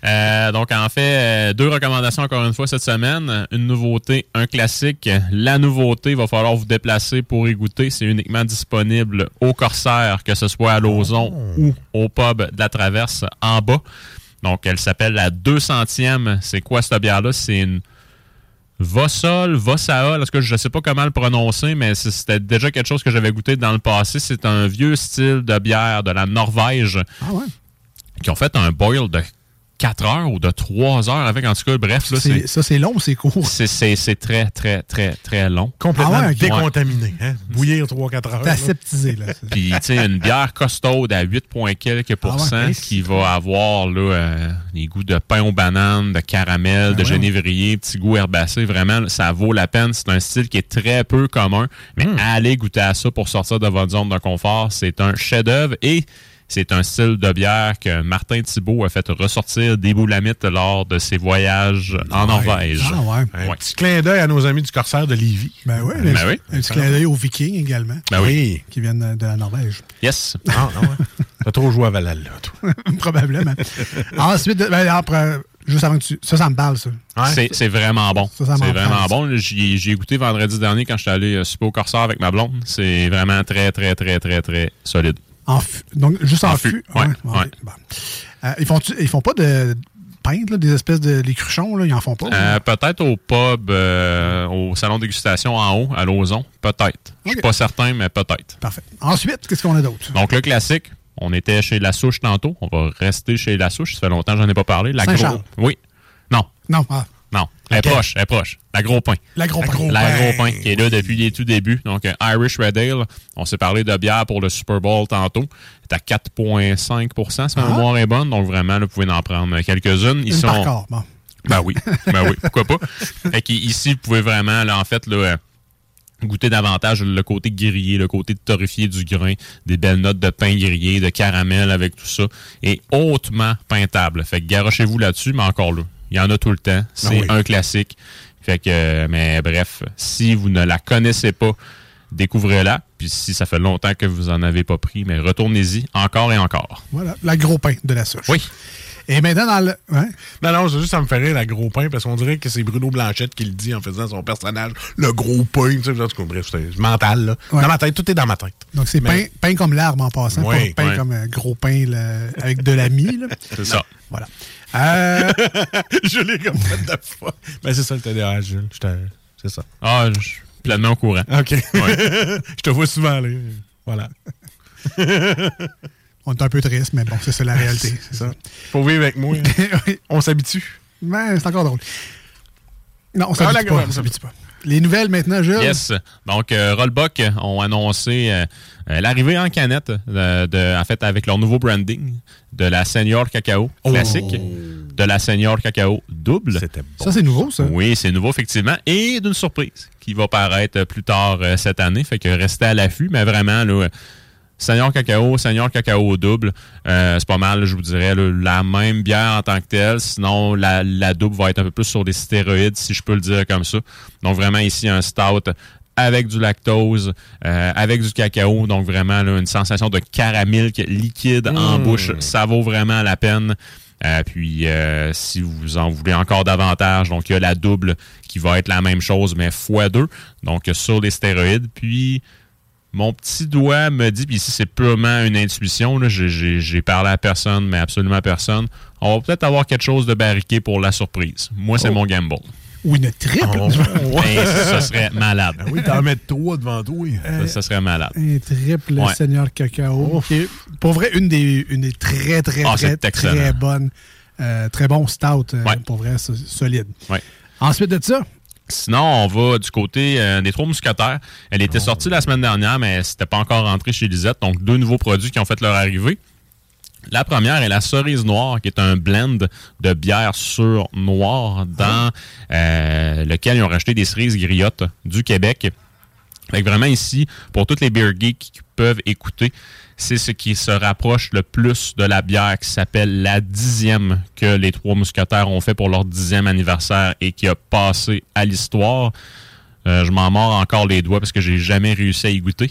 Euh, donc, en fait, euh, deux recommandations encore une fois cette semaine. Une nouveauté, un classique. La nouveauté, il va falloir vous déplacer pour y goûter. C'est uniquement disponible au Corsaire, que ce soit à Lauson ou au pub de la Traverse en bas. Donc, elle s'appelle la 200e. C'est quoi cette bière-là? C'est une Vossol, Vossaol, est-ce que je ne sais pas comment le prononcer, mais c'était déjà quelque chose que j'avais goûté dans le passé. C'est un vieux style de bière de la Norvège
Ah ouais?
qui ont fait un boil de 4 heures ou de 3 heures avec, en tout cas, bref, là,
C'est-
c'est...
Ça, c'est long ou c'est court?
C'est, c'est- c'est très, très, très, très long.
Complètement
Ah ouais,
décontaminé. Hein? Bouillir 3-4 heures. Là.
aseptisé, là.
Puis, tu sais, une bière costaude à 8 points quelques pourcents
Ah ouais,
qui va avoir là, euh, des goûts de pain aux bananes, de caramel, de
Ah ouais.
genévrier, petit goût herbacé. Vraiment, là, ça vaut la peine. C'est un style qui est très peu commun. Mais allez goûter à ça pour sortir de votre zone de confort. C'est un chef-d'œuvre et c'est un style de bière que Martin Thibault a fait ressortir des boulamites lors de ses voyages en Norvège.
Ah ouais.
Un
Ouais.
petit clin d'œil à nos amis du Corsaire de Lévis.
Ben oui,
Ben
un,
oui.
un petit clin d'œil aux Vikings également,
Ben oui.
qui viennent de la Norvège.
Yes.
Ah, non, ouais. T'as trop joué à Valhalla, toi.
Probablement. Ensuite, ben, après, juste avant que tu. Ça, ça me parle, ça.
Ouais.
C'est, vraiment bon.
Ça, ça
c'est vraiment
ça.
bon. J'y ai- j'y ai goûté vendredi dernier quand j'étais allé euh, souper au Corsaire avec ma blonde. C'est vraiment très, très, très, très, très solide.
En. Donc, juste en,
En
fût.
fût, ouais,
ok,
ouais.
bon. Euh, ils, font ils font pas de peintes, là, des espèces de. Les cruchons, là, ils en font pas.
Euh, peut-être au pub, euh, au salon dégustation en haut, à Lauson. Peut-être. Je suis
Ok.
pas certain, mais peut-être.
Parfait. Ensuite, qu'est-ce qu'on a d'autre?
Donc, le classique, on était chez La Souche tantôt. On va rester chez La Souche. Ça fait longtemps que j'en ai pas parlé. La
Saint-Charles.
Gros- Oui. Non.
Non, ah,
Non. Elle est proche. Elle est proche. La Gros Pain.
la gros pain.
La. Gros Pain, qui est là depuis les tout débuts. Donc, euh, Irish Red Ale. On s'est parlé de bière pour le Super Bowl tantôt. C'est à 4,5 si ma
Ah.
mémoire est bonne. Donc, vraiment, là, vous pouvez en prendre quelques-unes. Ils
Une
sont...
par corps, bon.
Ben oui. Ben oui. Pourquoi pas? Fait qu'ici, vous pouvez vraiment, là, en fait, là, euh, goûter davantage le côté grillé, le côté torréfié du grain, des belles notes de pain grillé, de caramel avec tout ça, et hautement peintable. Fait que garochez-vous là-dessus, mais encore là, il y en a tout le temps. C'est
Ah oui.
un classique. Fait que, euh, mais bref, si vous ne la connaissez pas, découvrez-la. Puis si ça fait longtemps que vous en avez pas pris, mais retournez-y encore et encore.
Voilà, la gros pain de la souche.
Oui.
Et maintenant, dans le. Ouais.
Non, non, c'est juste, ça me fait rire, la gros pain, parce qu'on dirait que c'est Bruno Blanchette qui le dit en faisant son personnage, le gros pain, tu sais, bref, c'est mental, là.
Ouais.
Dans ma tête, tout est dans ma tête.
Donc, c'est
Mais-
pain, pain comme l'arbre en passant,
Oui,
pas pain
ouais.
comme un gros pain là, avec de la mie. là.
C'est ça.
Voilà. Euh,
je l'ai comme fait de fois. Ben, c'est ça le TDAH, Jules. C'est ça.
Ah, je suis pleinement au courant.
OK. je te vois souvent aller. Voilà.
on est un peu triste, mais bon, c'est ça la réalité. C'est ça.
Faut vivre avec moi. hein. On s'habitue.
Mais c'est encore drôle. Non, on
Ah, la
s'habitue pas. On s'habitue pas. Les nouvelles maintenant, Jules?
Yes. Donc, euh, Rollbuck ont annoncé euh, euh, l'arrivée en canette, de- en fait, avec leur nouveau branding de la Senior Cacao classique, de la Senior Cacao double.
C'était bon.
Ça, c'est nouveau, ça.
Oui, c'est nouveau, effectivement. Et d'une surprise qui va paraître plus tard euh, cette année. Fait que restez à l'affût, mais vraiment, là, euh, Seigneur Cacao, Seigneur Cacao double, euh, c'est pas mal, je vous dirais, là, la même bière en tant que telle. Sinon, la, la double va être un peu plus sur des stéroïdes, si je peux le dire comme ça. Donc, vraiment, ici, un stout avec du lactose, euh, avec du cacao. Donc, vraiment, là, une sensation de caramel liquide en
Mmh.
bouche. Ça vaut vraiment la peine. Euh, puis, euh, si vous en voulez encore davantage, donc il y a la double qui va être la même chose, mais x2, donc sur les stéroïdes. Puis, mon petit doigt me dit, puis ici c'est purement une intuition, j'ai parlé à personne, mais absolument à personne, on va peut-être avoir quelque chose de barriqué pour la surprise. Moi, c'est
Oh.
mon gamble.
Ou une triple?
Ben, ça serait malade.
Ah oui, t'en mets trois devant toi.
Ça, ça serait malade.
Un triple
Ouais.
Seigneur Cacao. est, pour vrai, une des, une des très, très,
Ah,
très, très bonnes. euh, très bon stout. euh,
Ouais.
Pour vrai, so- solide.
Ouais.
Ensuite de ça,
Sinon, on va du côté euh, des Trois Mousquetaires. Elle était sortie la semaine dernière, mais c'était pas encore rentré chez Lisette. Donc, deux nouveaux produits qui ont fait leur arrivée. La première est la cerise noire, qui est un blend de bière sur noir dans euh, lequel ils ont rajouté des cerises griottes du Québec. Fait que vraiment ici, pour toutes les beer geeks qui peuvent écouter, c'est ce qui se rapproche le plus de la bière qui s'appelle la dixième que les Trois Mousquetaires ont fait pour leur dixième anniversaire et qui a passé à l'histoire. Euh, je m'en mords encore les doigts parce que j'ai jamais réussi à y goûter.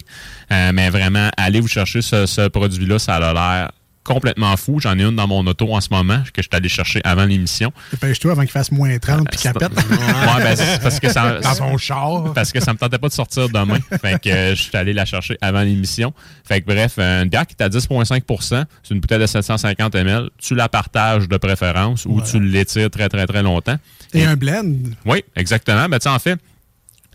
Euh, mais vraiment, allez vous chercher ce, ce produit-là, ça a l'air complètement fou. J'en ai une dans mon auto en ce moment que je suis allé chercher avant l'émission.
Dépêche-toi avant qu'il fasse moins 30 puis qu'il pète.
Ouais, ben, c'est parce que ça,
Dans son char.
Parce que ça me tentait pas de sortir demain. fait que euh, je suis allé la chercher avant l'émission. Fait que bref, une bière qui est à 10,5% c'est une bouteille de 750 ml. Tu la partages de préférence ou tu l'étires très, très, très longtemps.
Et un blend.
Oui, exactement. Ben, tu sais, en fait,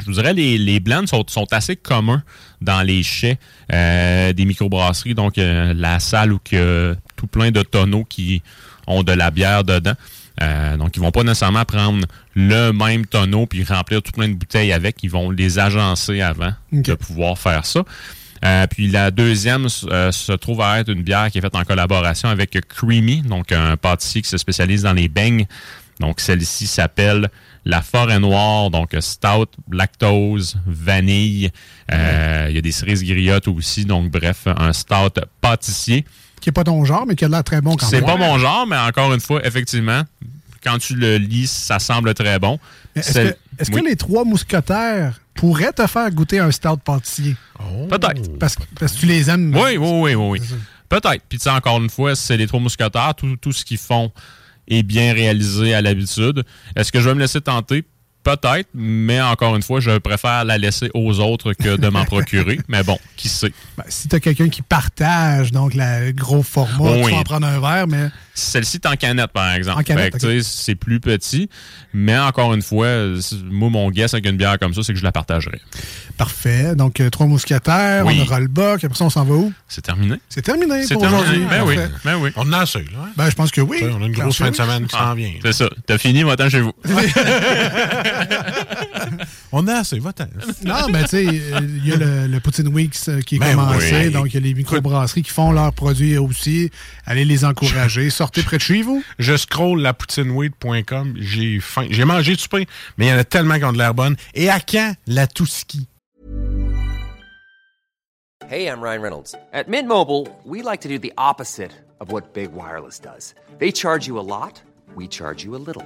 je vous dirais, les, les blends sont, sont assez communs dans les chais euh, des microbrasseries. Donc, euh, la salle où il y a tout plein de tonneaux qui ont de la bière dedans. Euh, donc, ils vont pas nécessairement prendre le même tonneau puis remplir tout plein de bouteilles avec. Ils vont les agencer avant de pouvoir faire ça. Euh, puis la deuxième euh, se trouve à être une bière qui est faite en collaboration avec Creamy, donc un pâtissier qui se spécialise dans les beignes. Donc celle-ci s'appelle la Forêt Noire, donc stout, lactose, vanille. Euh, Il y a des cerises griottes aussi, donc bref, un stout pâtissier.
Qui n'est pas ton genre, mais qui a l'air très bon quand
C'est
même.
pas mon genre, mais encore une fois, effectivement, quand tu le lis, ça semble très bon.
Est-ce
C'est-
que, est-ce
oui.
que les trois mousquetaires pourraient te faire goûter un stout pâtissier?
Peut-être.
Parce, que- parce que tu les aimes.
Oui, oui, oui, oui. oui. Peut-être. Puis, tu sais, encore une fois, c'est les trois mousquetaires. Tout, tout ce qu'ils font est bien réalisé à l'habitude. Est-ce que je vais me laisser tenter? Peut-être, mais encore une fois, je préfère la laisser aux autres que de m'en procurer. Mais bon, qui sait?
Ben, si tu as quelqu'un qui partage donc la- le gros format,
Oh
tu
oui.
vas en prendre un verre, mais
Celle-ci est en canette, par exemple. C'est plus petit, mais encore une fois, moi, mon guess avec une bière comme ça, c'est que je la partagerai.
parfait. Donc, euh, trois mousquetaires,
Oui.
on aura le boc, après ça, on s'en va où?
C'est terminé.
C'est terminé
C'est
pour
terminé.
aujourd'hui.
Ben oui, ben oui.
On en a assez, là. hein?
Ben, je pense que oui.
On a une grosse fin de semaine qui
Ah,
s'en vient.
C'est ça. T'as fini, va-t'en chez vous.
On a assez, va-t'en.
Non, ben tu sais, il y a le, le Poutine Weeks euh, qui est
Ben
commencé,
oui.
donc il y a les microbrasseries qui font leurs produits aussi. Allez les encourager. Sortez près de chez vous.
Je scroll lapoutineweed.com. J'ai faim. J'ai mangé du pain, mais il y en a tellement qui ont de l'air bonne. Et à quand la Touski?
Hey, I'm Ryan Reynolds. At Mint Mobile, we like to do the opposite of what Big Wireless does. They charge you a lot, we charge you a little.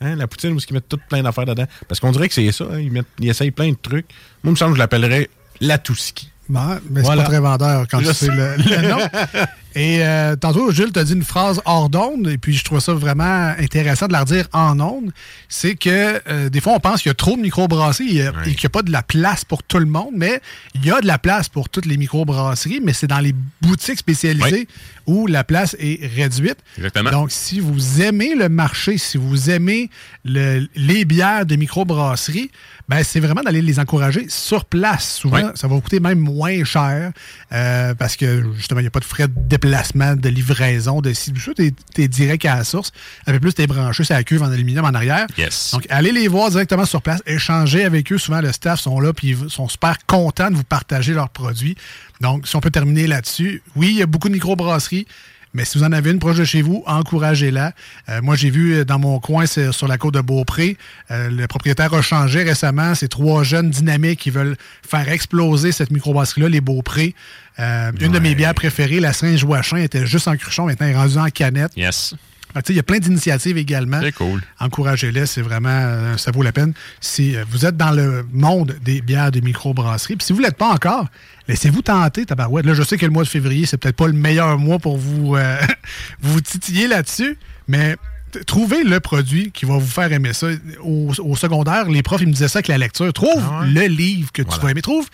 Hein, la poutine, où ils mettent tout plein d'affaires dedans. Parce qu'on dirait que c'est ça. hein, Ils, mettent, ils essayent plein de trucs. Moi, il me semble que je l'appellerais la Touski.
Bon, mais c'est
Voilà.
pas très vendeur quand
Je
tu sais. le, le nom. Et euh, tantôt, Jules t'a dit une phrase hors d'onde, et puis je trouve ça vraiment intéressant de la redire en onde. C'est que euh, des fois, on pense qu'il y a trop de microbrasseries et, et qu'il n'y a pas de la place pour tout le monde, mais il y a de la place pour toutes les microbrasseries, mais c'est dans les boutiques spécialisées où la place est réduite.
Exactement.
Donc, si vous aimez le marché, si vous aimez le- les bières de microbrasserie, ben, c'est vraiment d'aller les encourager sur place. Souvent,
Oui.
ça va vous coûter même moins cher euh, parce que justement, il n'y a pas de frais de déplacement, de livraison, de ça. T'es es direct à la source. Un peu plus, t'es branché sur la cuve en aluminium en arrière.
Yes.
Donc, allez les voir directement sur place, échanger avec eux. Souvent, le staff sont là puis ils sont super contents de vous partager leurs produits. Donc, si on peut terminer là-dessus, oui, il y a beaucoup de microbrasseries. Mais si vous en avez une proche de chez vous, encouragez-la. Euh, moi, j'ai vu euh, dans mon coin, sur la côte de Beaupré, euh, le propriétaire a changé récemment. C'est trois jeunes dynamiques qui veulent faire exploser cette microbrasserie-là, les Beaupré. Euh, Une de mes bières préférées, la Saint-Joachim, était juste en cruchon. Maintenant, elle est rendue en canette.
Yes.
Sais, Il y a plein d'initiatives également.
C'est cool.
Encouragez-les, c'est vraiment, euh, ça vaut la peine. Si euh, vous êtes dans le monde des bières de microbrasserie, puis si vous ne l'êtes pas encore, laissez-vous tenter, tabarouette. Là, je sais que le mois de février, c'est peut-être pas le meilleur mois pour vous, euh, vous titiller là-dessus, mais trouvez le produit qui va vous faire aimer ça. Au, au secondaire, les profs, ils me disaient ça avec la lecture. Trouve
Ah
le livre que tu vas aimer. Trouve,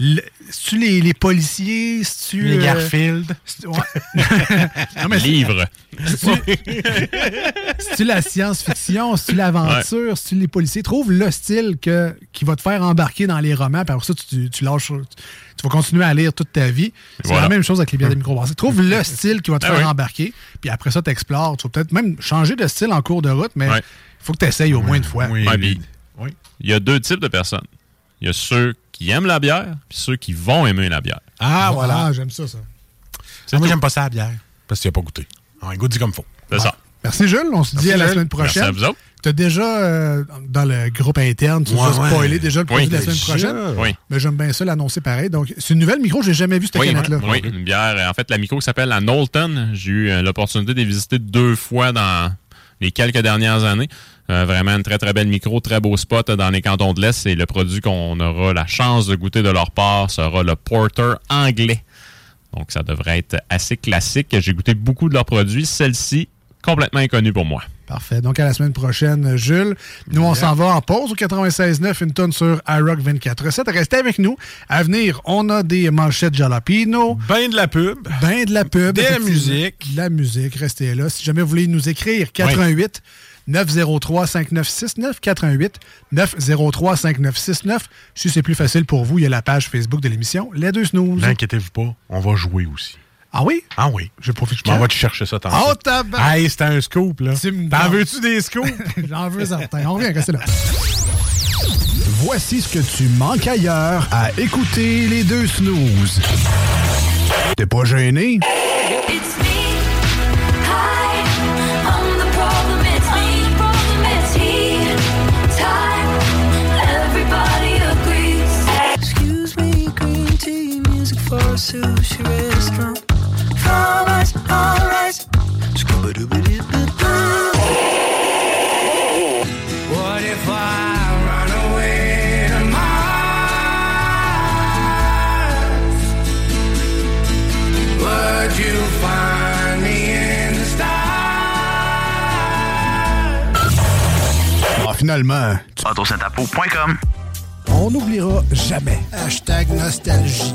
le- tu les, les policiers, si tu
Les Garfield.
Non, mais c'est-
Livre.
Si-tu la science-fiction, si tu l'aventure, si tu les policiers, trouve le style que, qui va te faire embarquer dans les romans, puis après ça, tu, tu lâches, tu vas continuer à lire toute ta vie. C'est
Voilà.
la même chose avec les bières de microbrasserie. Trouve le style qui va te
Ah
faire
oui.
embarquer, puis après ça, tu explores. Tu vas peut-être même changer de style en cours de route, mais il
Ouais.
faut que tu essayes au moins une fois.
Ouais, Il y a deux types de personnes. Il y a ceux qui aiment la bière, puis ceux qui vont aimer la bière.
Ah, voilà.
Ah, j'aime ça, ça.
Ah, moi, j'aime pas ça la bière. Parce que tu n'as pas goûté. Ah, goûte dit comme faut.
C'est ça.
Merci Jules, on se dit
Merci,
à la semaine prochaine.
Merci à vous autres.
Tu as déjà, euh, dans le groupe interne, tu nous as
Ouais, ouais.
spoilé déjà le produit
Oui.
de la semaine
Déjà.
prochaine.
Oui.
Mais j'aime bien ça l'annoncer pareil. Donc, c'est une nouvelle micro, j'ai jamais vu cette
Oui,
canette-là.
oui, une bière. En fait, la micro s'appelle la Knowlton. J'ai eu euh, l'opportunité de les visiter deux fois dans les quelques dernières années. Euh, vraiment une très, très belle micro, très beau spot dans les cantons de l'Est. C'est le produit qu'on aura la chance de goûter de leur part sera le Porter anglais. Donc, ça devrait être assez classique. J'ai goûté beaucoup de leurs produits. Celle-ci, complètement inconnue pour moi.
Parfait. Donc, à la semaine prochaine, Jules. Nous, on s'en va en pause au 96.9, une tonne sur iRock 24.7. Restez avec nous. À venir, on a des manchettes jalapino.
Ben de la pub.
Ben de la pub.
De la musique.
De la musique. Restez là. Si jamais vous voulez nous écrire, 88 903 5969 88 903 5969. Si c'est plus facile pour vous, il y a la page Facebook de l'émission Les Deux Snooze.
N'inquiétez-vous pas, on va jouer aussi.
Ah oui?
Ah oui.
Je profite.
Je m'en vais te chercher ça tantôt.
Oh, tabac!
Hey, c'était un scoop, là. T'en veux-tu des scoops?
J'en veux certains. On revient, restez là.
Voici ce que tu manques ailleurs à écouter les deux snooze. T'es pas gêné?
Sushi restaurant.
Ah, finalement.
Autosetapo.com
On n'oubliera jamais.
Hashtag nostalgie.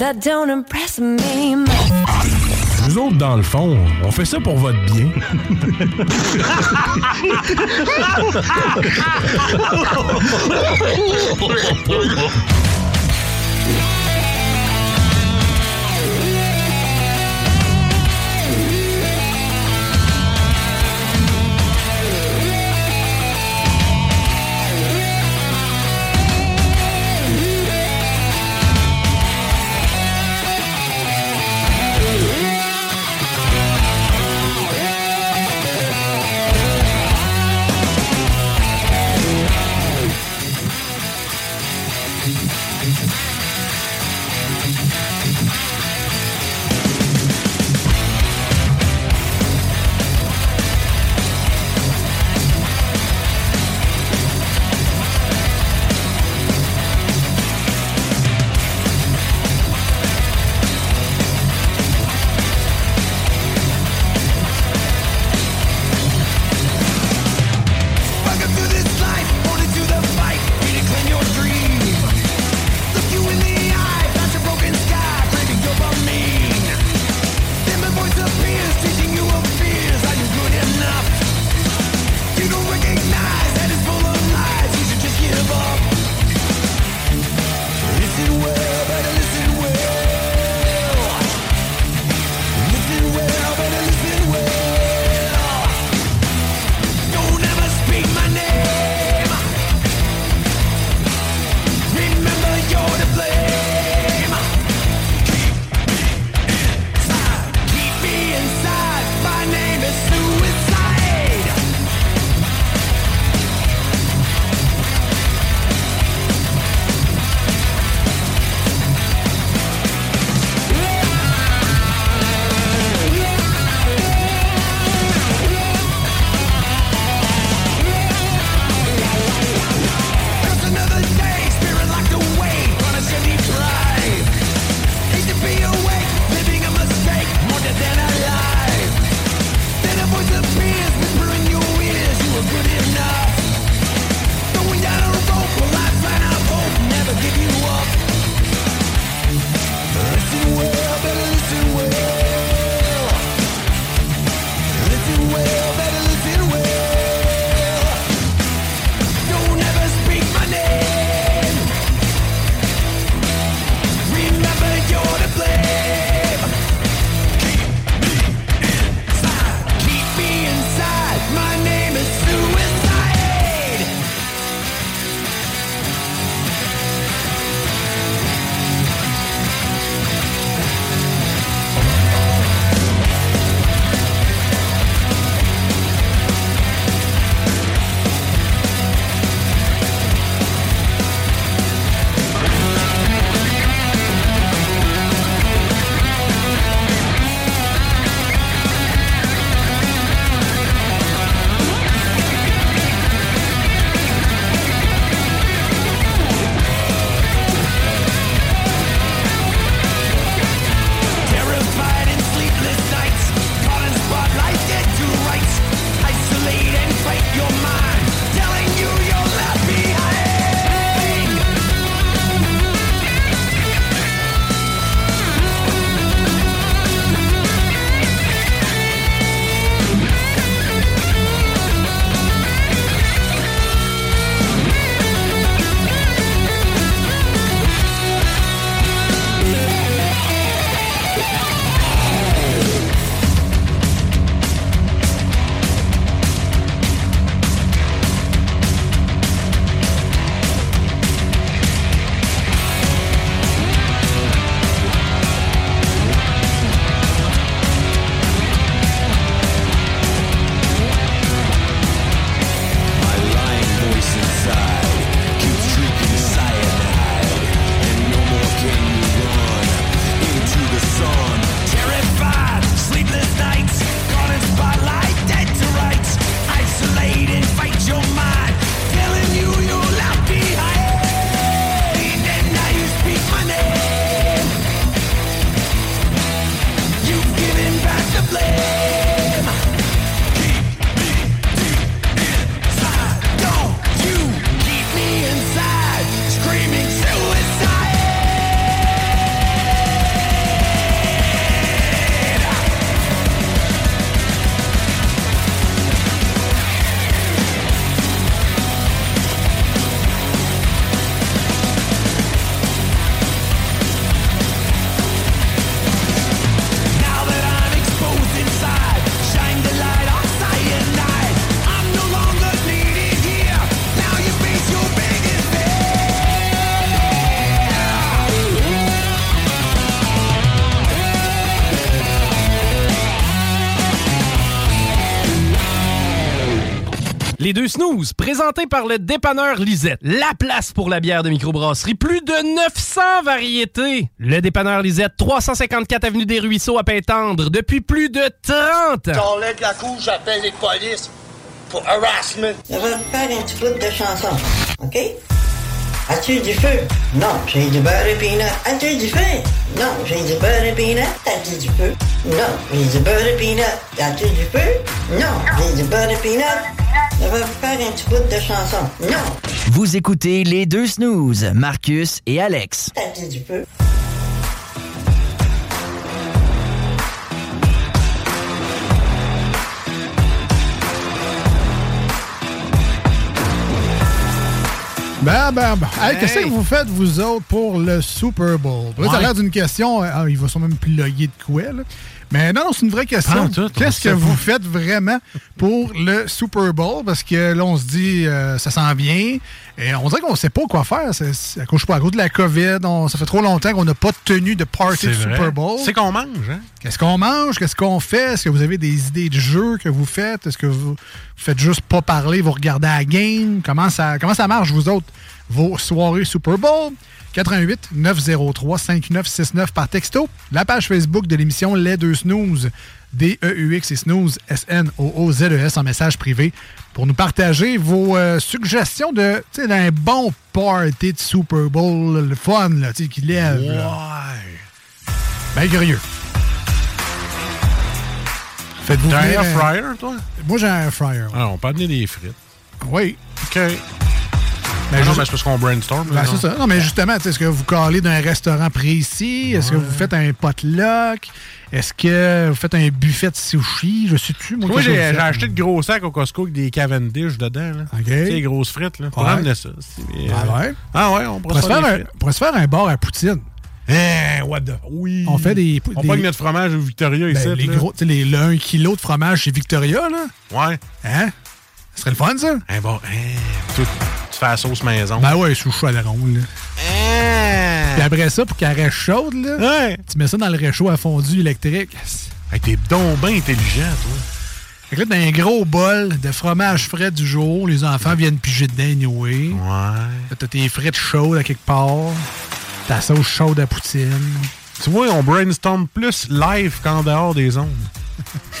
that.
Nous autres, dans le fond, on fait ça pour votre bien.
snooze, présentés par le dépanneur Lisette. La place pour la bière de microbrasserie. Plus de 900 variétés. Le dépanneur Lisette, 354 Avenue des Ruisseaux à Pintendre, depuis plus de 30 ans.
La couche, j'appelle les polices pour harassment.
Je vais te faire un petit bout de chanson, OK? As-tu du feu? Non, j'ai du beurre et peanut. As-tu du feu? Non, j'ai du beurre et peanut. As-tu du feu? Non, j'ai du beurre et peanut. As-tu du feu? Non, j'ai du beurre et peanut. Vais te faire un petit bout de chanson. Non,
Vous écoutez les deux snooze, Marcus et Alex.
as-tu du feu?
Ben, ben, ben. Hey, Qu'est-ce que vous faites, vous autres, pour le Super Bowl? Là, t'as
Ouais.
l'air d'une question. ah, il va sûrement me plugger de quoi, là. Mais non, non, c'est une vraie question. Qu'est-ce que vous faites vraiment pour le Super Bowl? Parce que là, on se dit, euh, ça s'en vient. Et on dirait qu'on sait pas quoi faire. C'est, à, cause, pas, à cause de la COVID. on- ça fait trop longtemps qu'on n'a pas tenu de party de
vrai.
Super Bowl.
C'est qu'on mange, hein?
Qu'est-ce qu'on mange? Qu'est-ce qu'on fait? Est-ce que vous avez des idées de jeux que vous faites? Est-ce que vous, vous faites juste pas parler, vous regardez la game? Comment ça, comment ça marche, vous autres, vos soirées Super Bowl? 88 903 5969 par texto. La page Facebook de l'émission Les Deux Snooze. D-E-U-X et Snooze, S-N-O-O-Z-E-S en message privé pour nous partager vos euh, suggestions de, d'un bon party de Super Bowl, le fun, là, tu sais, qui lève. là. Ben curieux. Faites-vous
un air
euh,
fryer, toi?
Moi, j'ai un air fryer.
Ah, on peut amener des frites.
Oui.
OK.
Ben,
Ah non, mais parce qu'on brainstorm.
Ben, c'est ça. Non, mais justement, tu est-ce que vous calez d'un restaurant précis? Est-ce que vous faites un potluck? Est-ce que vous faites un buffet de sushi? Je sais-tu, moi,
Moi,
qu'est-ce
j'ai acheté de gros sacs au Costco avec des Cavendish dedans. Là. Tu sais, les grosses frites. Là. Pour
Ouais.
ramener ça. mais,
Ah
euh,
ouais?
Ah ouais, on
On
pourrait
se faire un, on pourrait se faire un bar à poutine.
Hein, what the... Oui.
On fait des...
On
des-
pogne notre fromage au Victoria
ben,
ici.
les
là.
gros, tu sais, les, le 1 kg de fromage chez Victoria, là.
Ouais.
Hein? Ce serait le fun, ça?
Bon... hein, tout- tu fais la sauce maison.
Ben ouais, sous chaudron, là. Puis après ça, pour qu'elle reste chaude, là, tu mets ça dans le réchaud à fondu électrique.
Hey, T'es donc bien intelligent, toi.
Fait que là, t'as un gros bol de fromage frais du jour. Les enfants viennent piger dedans, anyway.
Ouais.
T'as tes frites chaudes à quelque part. Ta sauce chaude à poutine.
Tu vois, on brainstorm plus live qu'en dehors des ondes.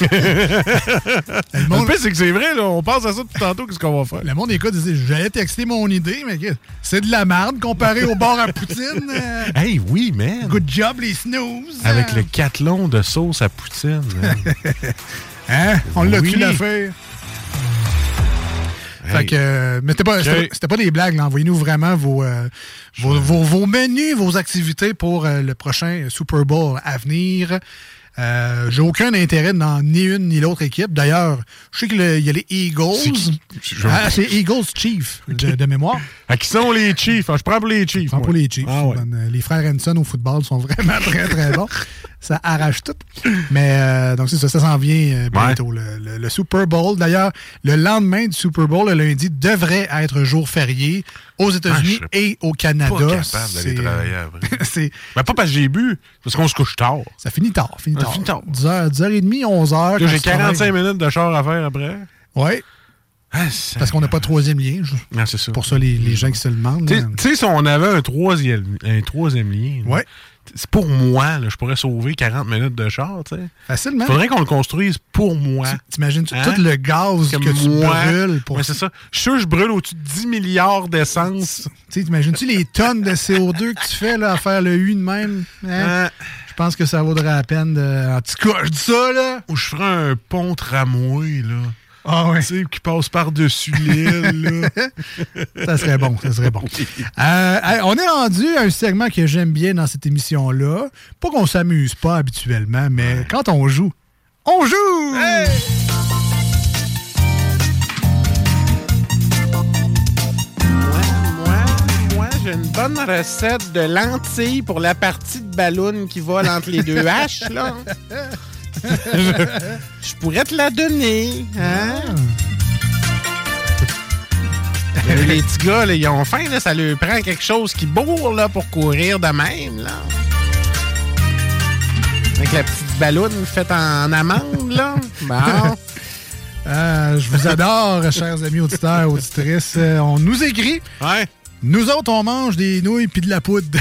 le
monde-
pire, c'est que c'est vrai, là. On pense à ça depuis tantôt, qu'est-ce qu'on va faire?
Le monde écoute, disait, j'allais texter mon idée, mais c'est de la merde comparé au bar à poutine. euh.
Hey, oui, man.
Good job, les snooze.
Avec le cathlon de sauce à poutine. man.
Hein? On l'a
Oui.
tu l'affaire. Fait
Hey.
que, euh, mais c'était pas, pas des blagues, là. Envoyez-nous vraiment vos, euh, vos, vos- vos menus, vos activités pour euh, le prochain Super Bowl à venir. Euh, J'ai aucun intérêt dans ni une ni l'autre équipe. D'ailleurs, je sais qu'il y a les Eagles.
C'est
Ah, Eagles Chief de, de mémoire.
À qui sont les Chiefs? Ah, je prends pour les Chiefs.
Je prends
moi.
pour les Chiefs.
Ah ouais.
Euh, Les frères Henson au football sont vraiment très, très bons. Ça arrache tout. Mais euh, donc, c'est ça, ça s'en vient euh, bientôt, le, le- le Super Bowl. D'ailleurs, le lendemain du Super Bowl, le lundi, devrait être jour férié aux États-Unis
Ah,
et au Canada.
Pas capable d'aller travailler après. Ben, pas parce que j'ai bu, parce qu'on se couche tard.
Ça finit tard. Finit
Ça
tard.
finit tard.
10h, 10h30, 11h.
Là, J'ai 45 minutes de char à faire après.
Oui.
Ah,
Parce qu'on n'a pas de troisième lien.
Non, c'est ça.
Pour ça, les, les gens qui se le demandent.
Tu sais-
là.
tu sais, si on avait un troisième, un troisième lien,
Ouais.
C'est pour moi, là, je pourrais sauver 40 minutes de char. tu sais.
Facilement.
Faudrait qu'on le construise pour moi.
T'imagines-tu
Hein?
tout le gaz
Comme
que tu
moi.
brûles pour
Ouais, c'est ça. Je suis sûr que je brûle au-dessus de 10 milliards d'essence.
Tu t'imagines-tu les tonnes de CO2 que tu fais là, à faire le U de même? hein? Je pense que ça vaudrait la peine de. En tout cas, je dis ça, là.
Ou je ferais un pont tramway, là.
Ah ouais.
Tu sais, qui passe par-dessus l'île, là.
Ça serait bon, ça serait bon. Euh, hey, on est rendu à un segment que j'aime bien dans cette émission-là. Pas qu'on s'amuse pas habituellement, mais quand on joue, on joue!
Moi, moi, j'ai une bonne recette de lentilles pour la partie de ballon qui vole entre les deux haches, là. je, pourrais te la donner, hein? Mais les petits gars, là, ils ont faim, là, ça leur prend quelque chose qui bourre là, pour courir de même. Là. Avec la petite ballonne faite en amande, là. Bon.
Euh, je vous adore, chers amis auditeurs, auditrices. Euh, on nous écrit.
Ouais.
Nous autres, on mange des nouilles puis de la poudre.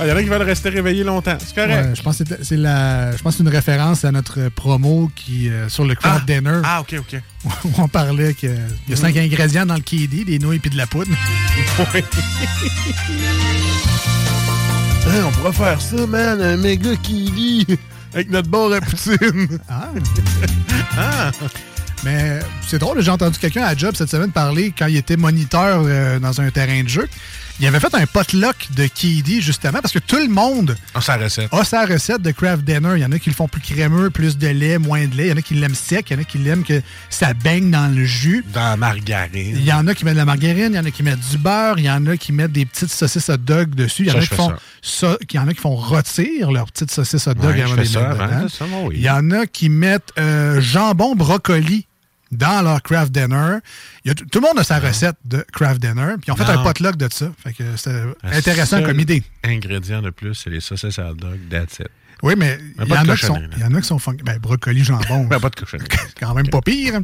Il y en a qui veulent rester réveillés longtemps. C'est correct.
Ouais, je pense que c'est- la, je pense une référence à notre promo qui euh, sur le craft dinner.
Ah, OK, OK.
où on parlait qu'il y a cinq ingrédients dans le KD, des nouilles puis de la poudre.
Hein, on pourrait faire ça, man, un méga kiwi avec notre bord à poutine.
Ah. Mais c'est drôle, j'ai entendu quelqu'un à Job cette semaine parler quand il était moniteur euh, dans un terrain de jeu. Il avait fait un potluck de KD justement parce que tout le monde
Ah, sa recette.
a sa recette de craft dinner. Il y en a qui le font plus crémeux, plus de lait, moins de lait. Il y en a qui l'aiment sec, il y en a qui l'aiment que ça baigne dans le jus.
Dans la margarine.
Il y en a qui mettent de la margarine, il y en a qui mettent du beurre, il y en a qui mettent des petites saucisses hot dog dessus. Il y en a qui font ça. il y en a qui font rôtir leurs petites saucisses hot dog
Ouais, oui.
Il y en a qui mettent euh, jambon brocoli dans leur craft dinner. Il y a t- tout le monde a sa recette de craft dinner. Puis ils ont fait
Non.
un potluck de ça. Fait que c'était intéressant comme idée.
ingrédient de plus, c'est les saucisses hot dog, that's it.
Oui, mais il y, en a qui sont, il y en a qui sont fun- Ben, brocoli, jambon.
Ben, pas de cochonnerie.
Quand même pas pire.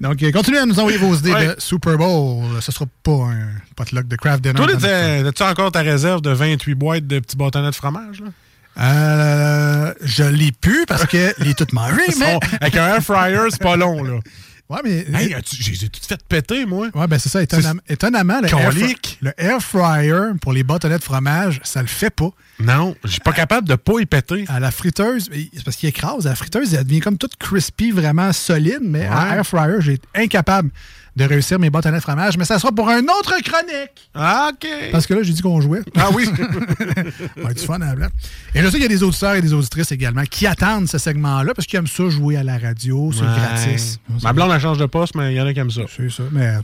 Donc, euh, continuez à nous envoyer vos idées
Ouais.
de Super Bowl. Ce sera pas un potluck de craft dinner.
Toi, as-tu encore ta réserve de 28 boîtes de petits bâtonnets de fromage? Là?
Euh, je l'ai pu parce que les toutes mangées, mais...
Avec un air fryer, c'est pas long, là.
Ouais, mais...
Hey, as-tu- je les ai toutes faites péter, moi.
Ouais, ben c'est ça. Étonnam- étonnamment, le air, le air fryer pour les bâtonnets de fromage, ça le fait pas.
Non, je suis pas capable de pas y péter.
À la friteuse, c'est parce qu'il écrase. À la friteuse, elle devient comme toute crispy, vraiment solide, mais à air fryer, j'ai été incapable de réussir mes bâtonnets de fromage. Mais ça sera pour un autre chronique.
Ah, OK.
Parce que là, j'ai dit qu'on jouait.
Ah oui.
Va être fun à la blague. Et je sais qu'il y a des auditeurs et des auditrices également qui attendent ce segment-là parce qu'ils aiment ça jouer à la radio, c'est
Ouais.
gratis.
Ma blonde, elle change de poste, mais il y en a qui aiment ça.
C'est ça, mais...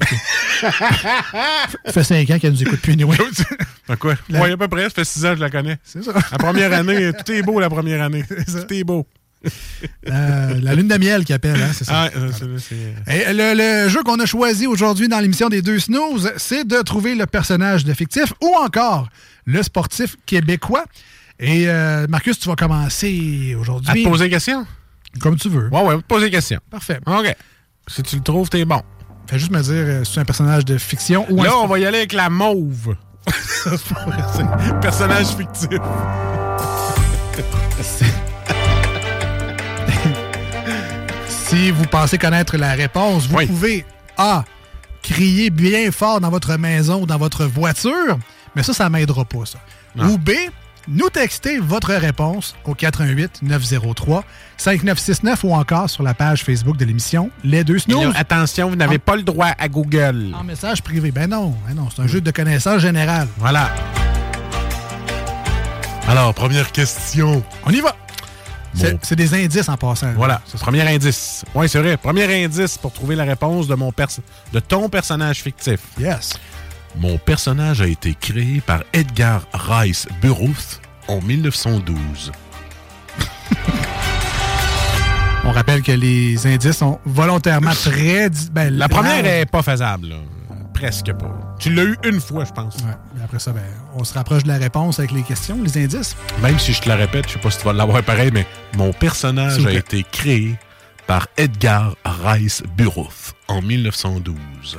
ça fait cinq ans qu'elle nous écoute plus, anyway.
Fait quoi?
La-
Oui, à peu près. Ça fait six ans que je la connais.
C'est ça.
La première année, tout est beau la première année. Tout est beau.
Euh, la lune de miel qui appelle, hein, c'est ça.
Ah, euh, c'est-
Et le, le jeu qu'on a choisi aujourd'hui dans l'émission des deux snooze, c'est de trouver le personnage de fictif ou encore le sportif québécois. Et euh, Marcus, tu vas commencer
À
aujourd'hui.
te poser des questions?
Comme tu veux.
Ouais, ouais, te poser des questions.
Parfait.
OK. Si tu le trouves, t'es bon.
Fais juste me dire euh, si c'est un personnage de fiction ou un
Là, on va y aller avec la mauve. Personnage fictif.
Si vous pensez connaître la réponse, vous pouvez A. Crier bien fort dans votre maison ou dans votre voiture, mais ça, ça m'aidera pas, ça. Ou B. Nous texter votre réponse au 88 903 5969 ou encore sur la page Facebook de l'émission Les Deux Snooze.
attention, vous n'avez pas le droit à Google.
En message privé. Ben non, ben non, c'est un jeu de connaissance générale.
Voilà. Alors, première question.
On y va. C'est des indices en passant.
Voilà, c'est le premier indice. Oui, c'est vrai. Premier indice pour trouver la réponse de, mon de ton personnage fictif.
Yes.
Mon personnage a été créé par Edgar Rice Burroughs en 1912.
On rappelle que les indices sont volontairement très... Ben,
La première est pas faisable, là. Presque pas. Tu l'as eu une fois, je pense.
Ouais, après ça, ben, on se rapproche de la réponse avec les questions, les indices.
Même si je te la répète, je sais pas si tu vas l'avoir pareil, mais mon personnage a été créé par Edgar Rice Burroughs en 1912.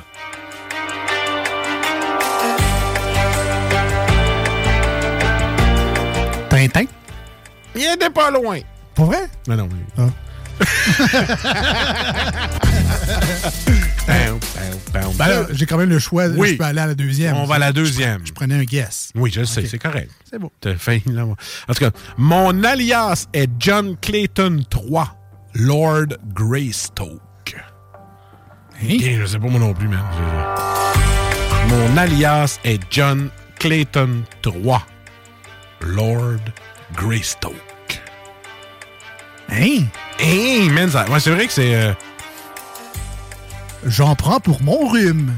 Tintin?
Il était pas loin.
Pour vrai?
Mais non,
Ah. Ben là, j'ai quand même le choix.
Oui.
Je peux aller à la deuxième.
On va à la deuxième.
Je prenais un guess.
Oui, je sais, c'est correct.
C'est.
T'as faim, là. En tout cas, mon alias est John Clayton III, Lord Greystoke.
Hein?
Ok, je sais pas moi non plus, man. Mon alias est John Clayton III, Lord Greystoke.
Hein?
Hein, man, ça- ouais, c'est vrai que c'est... euh,
J'en prends pour mon rhume.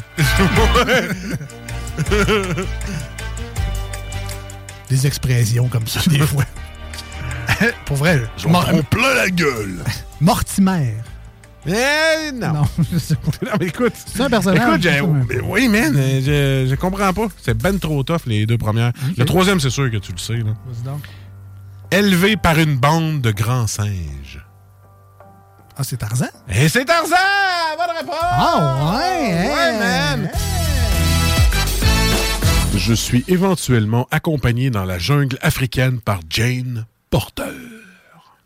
Des expressions comme ça, des fois. pour vrai.
J'en
Mor-
prends plein la gueule.
Mortimer.
Eh, non.
Non, je sais pas.
Non, mais écoute.
C'est un personnage.
Écoute,
mais
oui, man, euh, je, je comprends pas. C'est ben trop tough, les deux premières. Le troisième, c'est sûr que tu le sais. Là. Élevé par une bande de grands singes.
Ah, c'est Tarzan?
Et c'est Tarzan! Bonne réponse!
Ah, ouais!
Ouais,
hey.
man! Je suis éventuellement accompagné dans la jungle africaine par Jane Porter.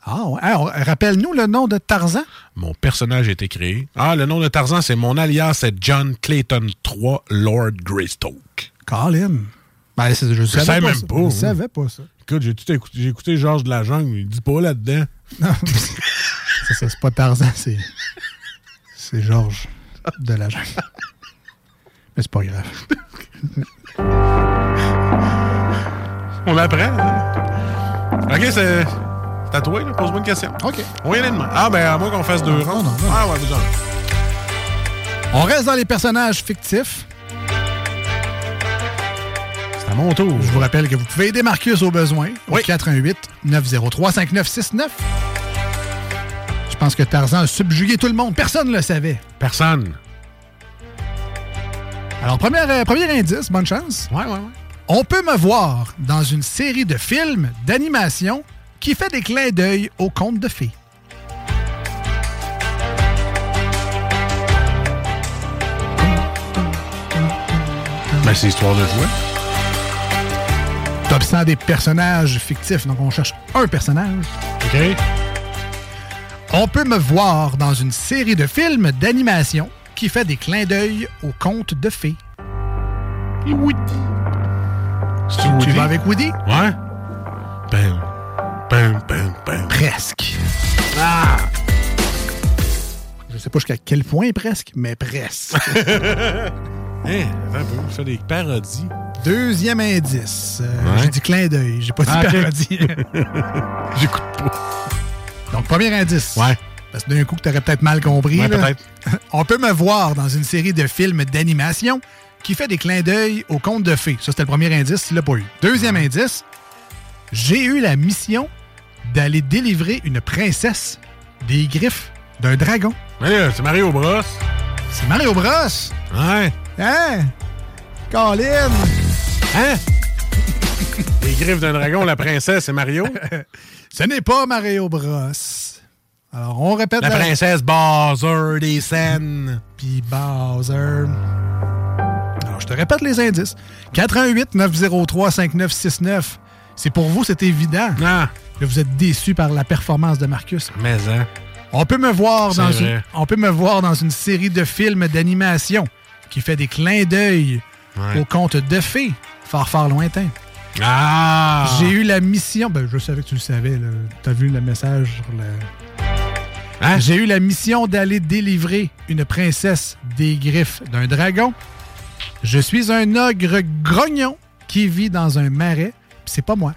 Ah, ouais. Rappelle-nous le nom de Tarzan.
Mon personnage a été créé. Ah, le nom de Tarzan, c'est mon alias, c'est John Clayton III, Lord Greystoke.
Colin. Ben, je
Je
savais
savais
pas
même
ça.
pas.
Je
hein.
savais pas ça.
Écoute, j'ai tout écouté, j'ai écouté Georges de la Jungle, il dit pas là-dedans.
C'est ça, c'est pas Tarzan, c'est. C'est Georges de la jungle. Mais c'est pas grave.
On apprend. hein? OK, c'est. C'est à toi, là. Pose-moi une question.
OK.
On y. Ah, ben, à moins qu'on fasse deux rangs. Ah, ouais, besoin.
On reste dans les personnages fictifs.
À mon tour.
Je vous rappelle que vous pouvez aider Marcus au besoin au 418 903 5969. Je pense que Tarzan a subjugué tout le monde. Personne ne le savait.
Personne.
Alors, premier, euh, premier indice, bonne chance.
Ouais, ouais, ouais.
On peut me voir dans une série de films d'animation qui fait des clins d'œil aux contes de fées.
Ben, c'est histoire de jouer.
Top 100 des personnages fictifs, donc on cherche un personnage.
OK.
On peut me voir dans une série de films d'animation qui fait des clins d'œil aux contes de fées.
Oui.
Tu, tu vas avec Woody?
Ouais. Ben. Ben, ben, ben.
Presque.
Ah!
Je sais pas jusqu'à quel point presque, mais presque.
Hein, attends un peu, je fais des parodies.
Deuxième indice. Euh,
Ouais.
J'ai dit clin d'œil, j'ai pas dit
Ah,
parodie.
J'écoute pas.
Donc, premier indice.
Ouais.
Parce que d'un coup, que t'aurais peut-être mal compris.
Ouais, peut-être.
On peut me voir dans une série de films d'animation qui fait des clins d'œil aux contes de fées. Ça, c'était le premier indice, il l'a pas eu. Deuxième indice, j'ai eu la mission d'aller délivrer une princesse des griffes d'un dragon.
Mais là, c'est Mario Bros.
C'est Mario Bros.
Ouais.
Hein? Colin!
Hein? Les griffes d'un dragon, la princesse, c'est Mario?
Ce n'est pas Mario Bros. Alors, on répète
La princesse Bowser des scènes.
Puis Bowser. Alors, je te répète les indices. 88 903 5969. C'est pour vous, c'est évident.
Ah.
Que vous êtes déçu par la performance de Marcus.
Mais, hein?
On peut me voir dans
vrai.
une, on peut me voir dans une série de films d'animation qui fait des clins d'œil
Ouais.
aux contes de fées, fort fort lointain.
Ah!
J'ai eu la mission, ben je savais que tu le savais, t'as vu le message sur le...
Hein?
J'ai eu la mission d'aller délivrer une princesse des griffes d'un dragon. Je suis un ogre grognon qui vit dans un marais, c'est pas moi.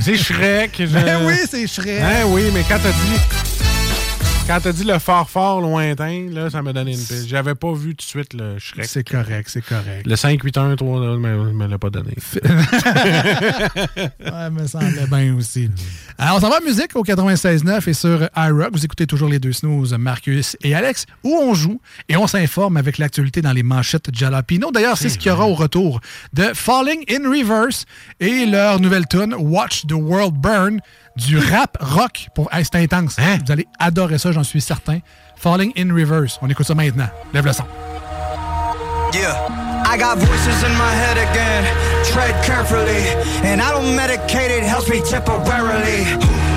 C'est Shrek. je-
Ben oui, c'est Shrek.
Hein, oui, mais quand t'as dit. Quand t'as dit le fort fort lointain, là, ça m'a donné une piste. J'avais pas vu tout de suite le Shrek.
C'est correct, c'est correct.
Le 581 3 là, me, me l'a pas donné.
ouais, me semblait bien aussi. Alors, on s'en va en musique au 96.9 et sur iRock. Vous écoutez toujours les deux snooze, Marcus et Alex, où on joue et on s'informe avec l'actualité dans les manchettes Jalapino. D'ailleurs, c'est ce qu'il y aura au retour de Falling in Reverse et leur nouvelle tune Watch the World Burn du rap rock. Pour... Hey, c'est intense. Vous allez adorer ça, j'en suis certain. Falling in Reverse. On écoute ça maintenant. Lève le son.
Yeah. I got voices in my head again. Tread carefully. And I don't medicate it, helps me temporarily.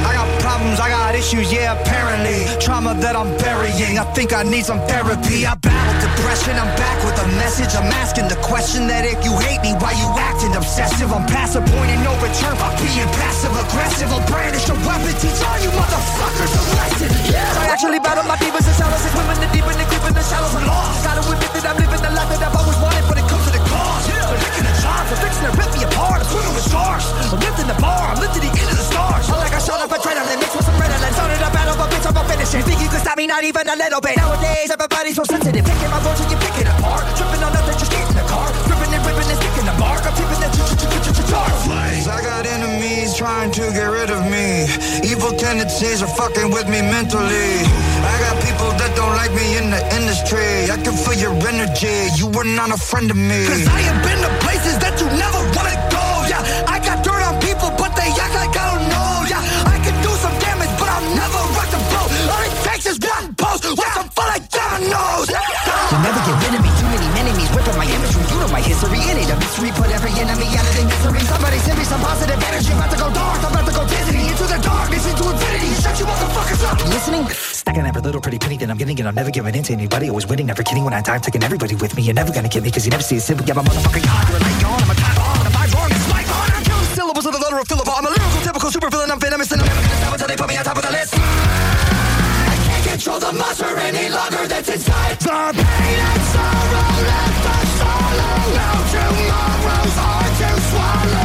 I got problems, I got issues, yeah, apparently. Trauma that I'm burying. I think I need some therapy. I battled depression, I'm back with a message. I'm asking the question that if you hate me, why you acting obsessive? I'm past the point of no return by being passive aggressive. I'll brandish a weapon, teach all you motherfuckers a lesson. Yeah. I actually battle my demons and and women the deep and the creep in the shallows and lost. Gotta admit that I'm living the life that I've fixing to rip me apart. I'm swimming with sharks. I'm lifting the bar, I'm lifting the end of the stars. I like I shot up a adrenaline, mixed with some adrenaline. Started a battle, but bitch, I'm gonna finish it. Think you can stop me, not even a little bit. Nowadays, everybody's so sensitive. Picking my voice and you pick it apart. Tripping on nothing, just get in the car. Ripping and ripping and sticking the mark. I'm tipping the jar. I got enemies trying to get rid of me. Evil tendencies are fucking with me mentally. I got people that don't like me in the industry. I can feel your energy. You were not a friend of me. Cause I have been to places that you never wanna go. Yeah, I got dirt on people, but they act like I don't know. Yeah, I can do some damage, but I'll never rock the boat. All it takes is one post. with some them like dominoes. You'll never get rid of me. Too many enemies ripping my imagery. You know my history. In it, a mystery. Put every enemy out of their misery. Somebody send me some positive energy. About to go little pretty penny that I'm getting, and I'm never giving in to anybody. Always winning, never kidding when I die. I'm taking everybody with me. You're never gonna get me, cause you never see it simple. Yeah, I'm motherfucking God. You're a gone, I'm a time on, I'm a vibe wrong, it's my. I'm killing syllables of the letter of Philip. I'm a lyrical, typical super villain. I'm venomous, and I'm never gonna stop until they put me on top of the list. I can't control the monster any longer that's inside. The pain and sorrow left us all alone. Tomorrow's hard to swallow.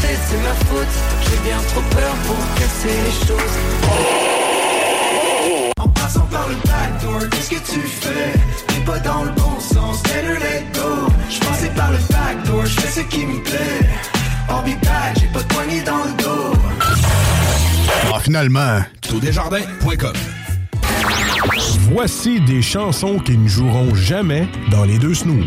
c'est ma faute. J'ai bien trop peur pour casser les choses.
En passant par le backdoor, qu'est-ce que tu fais? T'es pas dans le bon sens, better let go Je passais par le backdoor, je fais ce qui me plaît I'll be back, j'ai pas de poignée dans le dos
Ah, finalement.
Desjardins.com
Voici des chansons qui ne joueront jamais dans les deux snooze.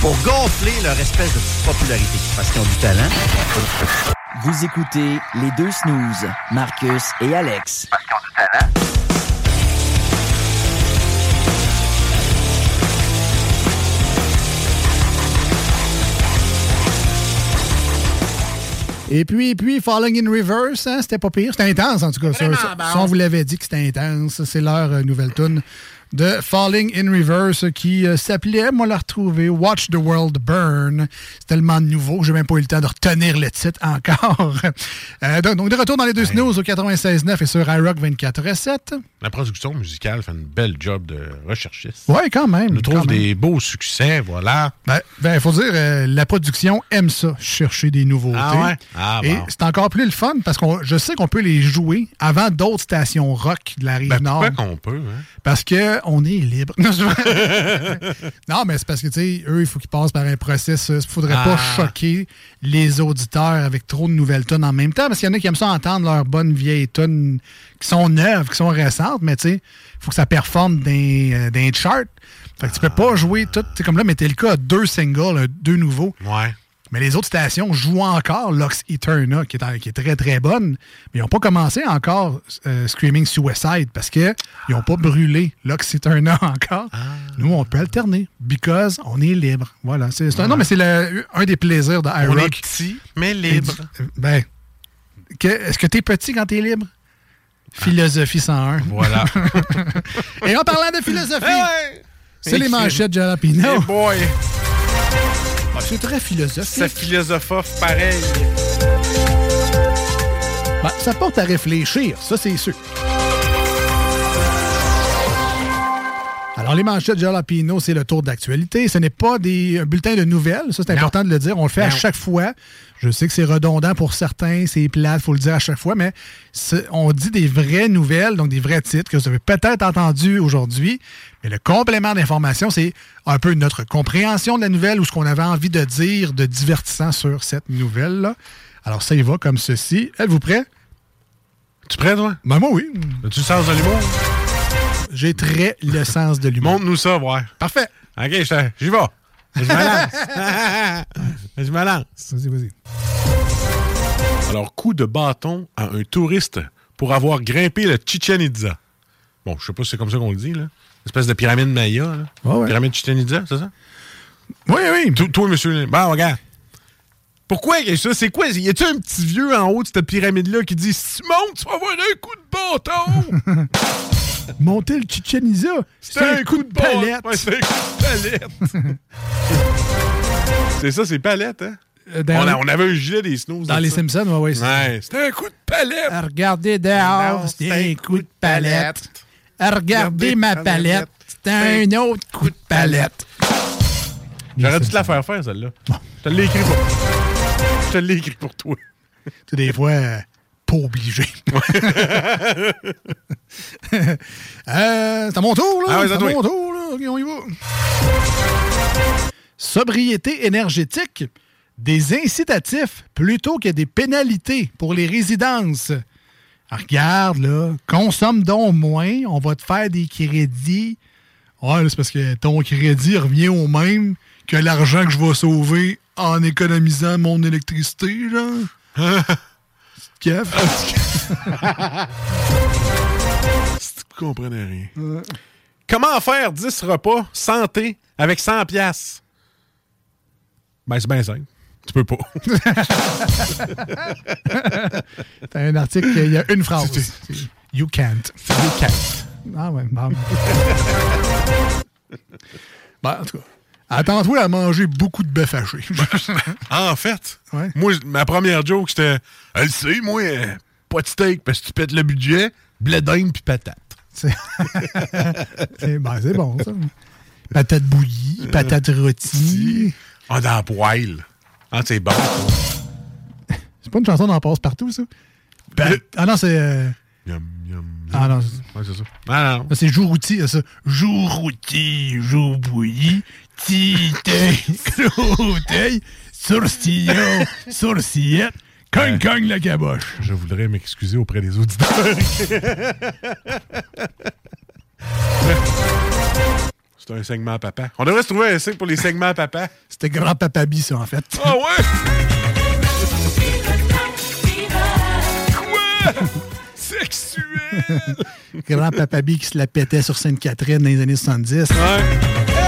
Pour gonfler leur espèce de popularité, parce qu'ils ont du talent.
Vous écoutez les deux snooze, Marcus et Alex.
Et puis, et puis, Falling in Reverse, hein, c'était pas pire. C'était intense, en tout cas. Ça, ça, on vous l'avait dit que c'était intense. C'est leur euh, nouvelle tune de Falling in Reverse qui euh, s'appelait, moi, la retrouver, Watch the World Burn. C'est tellement nouveau que j'ai même pas eu le temps de retenir le titre encore. Euh, donc, donc, de retour dans les deux snooze au 96.9 et sur iRock 24.7.
La production musicale fait une belle job de recherchiste.
Ouais, quand même.
On trouve
même.
des beaux succès, voilà.
Ben, ben, faut dire, euh, la production aime ça, chercher des nouveautés.
Ah ouais? Ah
Et
bon.
c'est encore plus le fun parce que je sais qu'on peut les jouer avant d'autres stations rock de la rive
Ben,
nord.
pourquoi qu'on peut, hein?
Parce que on est libre. Non, mais c'est parce que, tu sais, eux, il faut qu'ils passent par un processus. Il faudrait pas
Ah.
choquer les auditeurs avec trop de nouvelles tonnes en même temps. Parce qu'il y en a qui aiment ça entendre leurs bonnes vieilles tonnes qui sont neuves, qui sont récentes, mais tu sais, il faut que ça performe dans, euh, dans les charts. Fait que tu peux pas jouer tout. C'est comme là, mais t'es le cas, deux singles, euh, deux nouveaux.
Ouais.
Mais les autres stations jouent encore Lux Eterna, qui est, en- qui est très, très bonne. Mais ils n'ont pas commencé encore euh, Screaming Suicide parce qu'ils n'ont pas brûlé Lux Eterna encore. Nous, on peut alterner because on est libre. Voilà. C'est, non, mais c'est le- un des plaisirs de
On est petit, mais libre.
Ben, que- est-ce que tu es petit quand tu es libre? Philosophie 101.
Voilà.
Et en parlant de philosophie,
Ouais.
c'est les manchettes Jalapino.
Hey boy!
C'est très philosophique.
Ça philosophe pareil.
Ben, ça porte à réfléchir, ça c'est sûr. Alors, les manchettes Jalapino, c'est le tour d'actualité. Ce n'est pas des un bulletin de nouvelles. Ça, c'est important de le dire. On le fait à chaque fois. Je sais que c'est redondant pour certains, c'est plate, il faut le dire à chaque fois, mais on dit des vraies nouvelles, donc des vrais titres que vous avez peut-être entendus aujourd'hui. Mais le complément d'information, c'est un peu notre compréhension de la nouvelle ou ce qu'on avait envie de dire de divertissant sur cette nouvelle-là. Alors, ça y va comme ceci. Êtes-vous prêt?
Tu prêt, toi?
Ben, moi, oui.
As-tu le sens de l'humour?
J'ai très le sens de l'humour.
Montre-nous ça, voir.
Parfait.
OK, j'y vais. Je me lance. je me lance.
Vas-y, vas-y.
Alors, coup de bâton à un touriste pour avoir grimpé le Chichen Itza. Bon, je sais pas si c'est comme ça qu'on le dit, là. Espèce de pyramide Maya, là.
Ouais, ouais.
Pyramide Chichen Itza, c'est ça?
Oui, oui.
Toi, toi, monsieur. Bon, regarde. Pourquoi ça? C'est quoi? Y a-tu un petit vieux en haut de cette pyramide-là qui dit Simon, tu vas avoir un coup de bâton?
Monter le Chichen c'est un, coup de palette.
Ouais, c'est un coup de palette. c'est ça, c'est palette, hein?
Euh,
on, a- on avait un gilet des snows.
Dans les Simpsons, ouais, ouais. c'est-
Ouais, c'était un coup de palette.
À regarder dehors, c'était un coup de palette. À regarder ma palette, c'était un autre coup de palette.
J'aurais dû te la faire faire, celle-là. Je te l'ai écrit pour Je te l'ai écrit pour toi.
Tu sais, des fois, euh, pas obligé. euh, c'est à mon tour, là.
Ah
c'est à mon tour, là. OK, on y va. Sobriété énergétique. Des incitatifs plutôt que des pénalités pour les résidences. Ah, Regarde, là, consomme donc moins, on va te faire des crédits. Ouais, là, c'est parce que ton crédit revient au même que l'argent que je vais sauver en économisant mon électricité, genre.
Si tu comprenais rien. Comment faire 10 repas santé avec 100 piastres? Ben, c'est bien simple. Tu peux pas.
T'as un article, il y a une phrase. You can't.
You can't.
Ah ouais, bon. Ben, en tout cas, attends-toi à manger beaucoup de bœuf haché.
en fait,
Ouais.
moi, ma première joke, c'était Elle sait, moi, euh, pas de steak parce que tu pètes le budget, blé d'Inde puis patate.
C'est ben, bon, ça. Patate bouillie, patate rôtie.
Ah, dans la poêle. Ah, c'est bon.
C'est pas une chanson d'en passe partout, ça? Pa- ah non, c'est. euh,
Yum, yum,
Ah non,
Ouais, c'est ça. Ah, non.
ça, c'est jour routi, ça. Jour routi, jour bouilli, tité, sourcillon, sourcillette, cogne, cogne la caboche.
Je voudrais m'excuser auprès des auditeurs. C'est un segment à papa. On devrait se trouver un signe pour les segments à papa.
C'était grand-papa Bi, ça, en fait.
Ah ouais? Quoi? Sexuel?
Grand-papa Bi qui se la pétait sur Sainte-Catherine dans les années 70.
Écoute,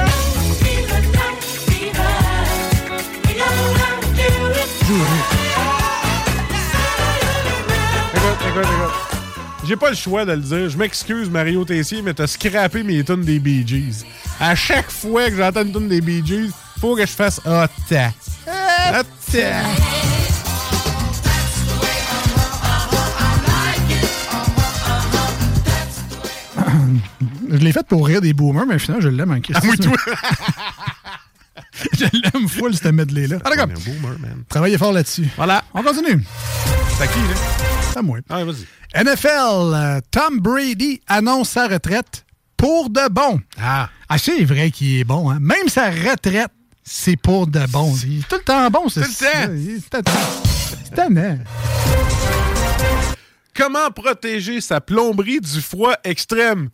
J'ai pas le choix de le dire. Je m'excuse, Mario Tessier, mais t'as scrappé mes tunes des Bee Gees. À chaque fois que j'entends une tune des Bee Gees, faut que je fasse Ah, ta. Ah, ta.
Je l'ai fait pour rire des boomers, mais finalement, je l'aime en Christ.
Ah oui, toi.
je l'aime full, ce medley-là. Ah, d'accord. Travaillez fort là-dessus.
Voilà.
On continue.
C'est à qui, là?
C'est à moi.
Ah, vas-y.
NFL, euh, Tom Brady annonce sa retraite pour de bon.
Ah.
Ah, c'est vrai qu'il est bon. Hein? Même sa retraite, c'est pour de bon. Il est tout le temps bon, c'est
Tout le temps.
C'est tannant. C'est tannant.
Comment protéger sa plomberie du froid extrême?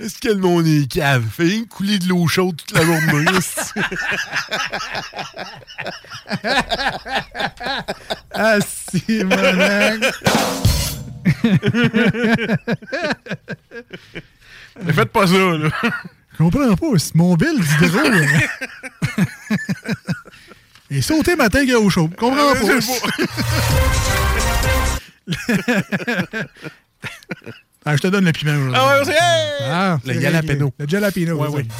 Est-ce que le monde est cave? Fait que couler de l'eau chaude toute la journée.
ah, si, mon
Mais faites pas ça, là.
Je comprends pas. C'est mon bill d'hydro. Et sauté matin qu'il y a au chaud. Je comprends
Euh,
pas. ah, je te donne le piment aujourd'hui.
Ah ouais, c'est- hey!
Ah,
Le
c'est
jalapeno.
Le jalapeno.
Ouais,
ça.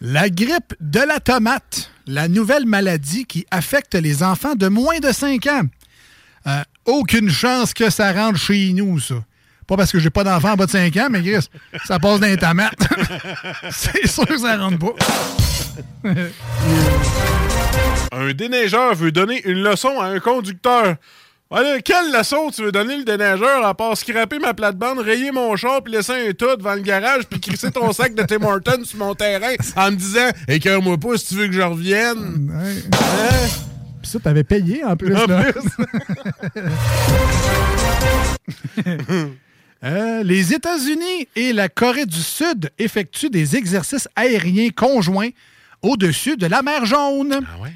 La grippe de la tomate, la nouvelle maladie qui affecte les enfants de moins de 5 ans. Euh, aucune chance que ça rentre chez nous, ça. Pas parce que j'ai pas d'enfant en bas de 5 ans, mais Chris, ça passe dans les tomates. C'est sûr que ça rentre pas.
Un déneigeur veut donner une leçon à un conducteur. Allez, quelle leçon tu veux donner le déneigeur à part scraper ma plate-bande, rayer mon char puis laisser un tas devant le garage puis crisser ton sac de Tim Hortons sur mon terrain en me disant Écœure-moi pas si tu veux que je revienne. Hein?
Puis ça, t'avais payé en plus.
En
là.
plus.
Euh, les États-Unis et la Corée du Sud effectuent des exercices aériens conjoints au-dessus de la mer Jaune.
Ah ouais?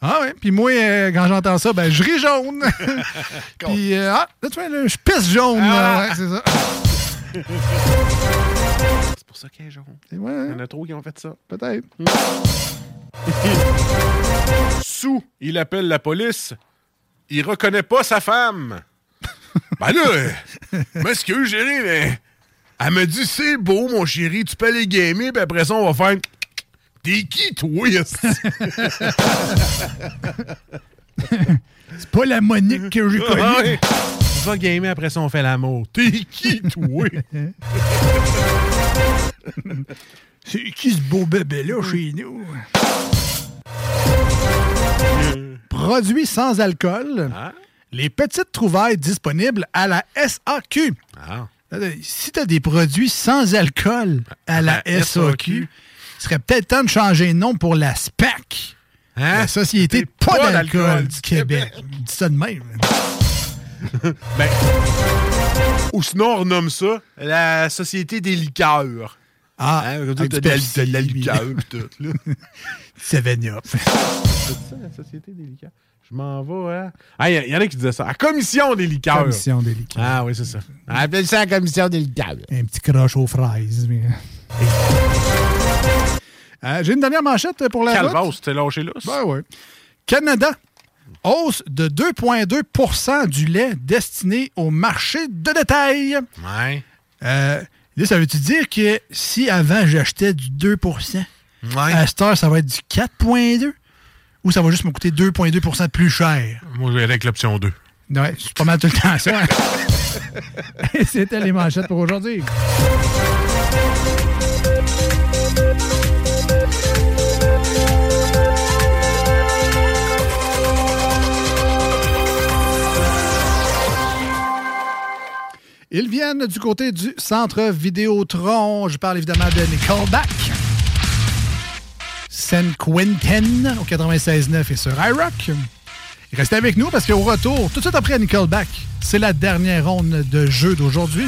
Ah ouais. Puis moi, euh, quand j'entends ça, ben je ris jaune. Puis euh, ah, là, tu vois, là, je pisse jaune.
Ah.
Ouais, c'est ça.
C'est pour ça qu'il est jaune.
Ouais,
Il y en a trop qui ont fait ça.
Peut-être.
Sous, il appelle la police. Il reconnaît pas sa femme. ben là, euh, m'excuse, chérie, mais elle me dit c'est beau, mon chéri, tu peux aller gamer, puis après ça, on va faire. T'es qui, toi?
C'est pas la Monique que j'ai connue.
Ah ouais. Tu vas gamer, après ça, on fait l'amour. T'es qui, toi?
C'est qui ce beau bébé-là chez nous? Produits sans alcool. Les petites trouvailles disponibles à la SAQ.
Ah.
Euh, Si tu as des produits sans alcool à la
La
SAQ, il serait peut-être temps de changer de nom pour la SPAC.
Hein?
La Société
pas
pas
d'alcool du
Québec. Je dis ça de même.
Ben, ou sinon, on renomme ça la Société des liqueurs.
Ah,
hein, comme de la- de liqueur pis tout. Là.
Seven Up.
C'est ça, la Société des liqueurs. Je m'en vais, hein? Ah, il y, y en a qui disaient ça. La Commission des liqueurs.
Commission des liqueurs.
Ah oui, c'est ça. Appelle ça la Commission des liqueurs.
Un petit croche aux fraises. mais- Euh, J'ai une dernière manchette pour la route.
t'es lâché là?
Ben ouais. Canada. Hausse de 2,2% du lait destiné au marché de détail.
Ouais.
Euh, là, ça veut-tu dire que si avant j'achetais du 2
Ouais.
à cette heure, ça va être du 4,2 ou ça va juste me coûter 2,2 de plus cher?
Moi, je vais aller avec l'option 2.
Ouais, c'est pas mal tout le temps ça. hein. C'était les manchettes pour aujourd'hui. Ils viennent du côté du centre Vidéotron. Je parle évidemment de Nickelback. San Quentin au 96.9 et sur iRock. Restez avec nous parce qu'au retour, tout de suite après Nickelback, c'est la dernière ronde de jeu d'aujourd'hui.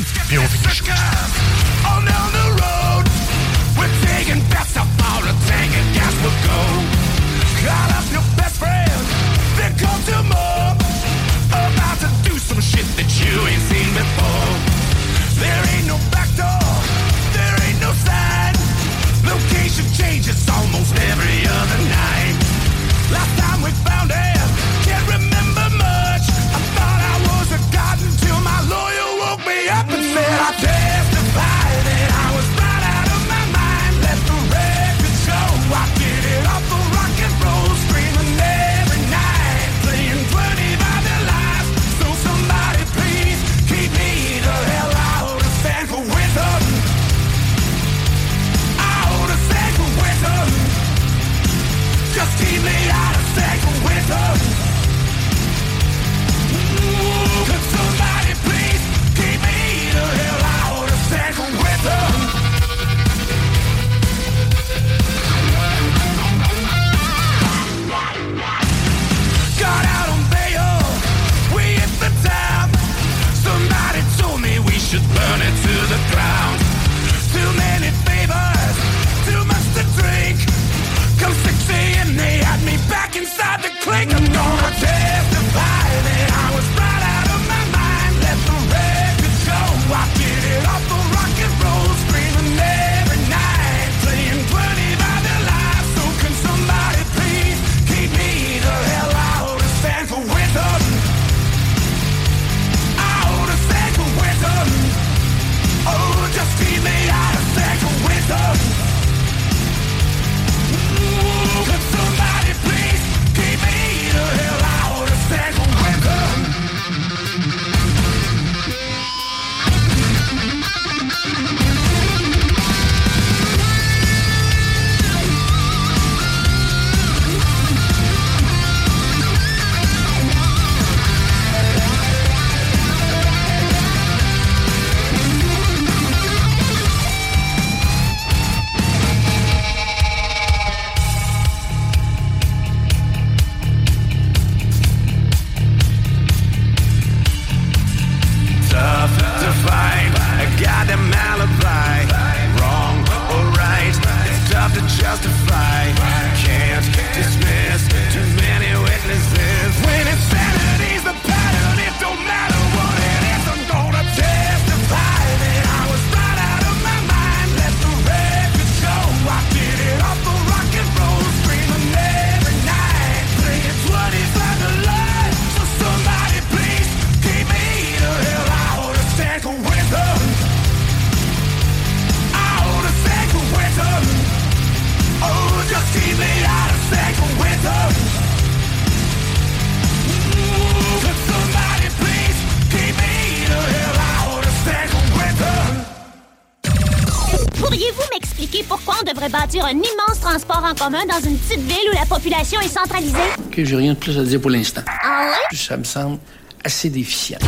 Un immense transport en commun dans une petite ville où la population est centralisée?
OK, j'ai rien de plus à dire pour l'instant.
Ah ouais?
Ça me semble assez déficient.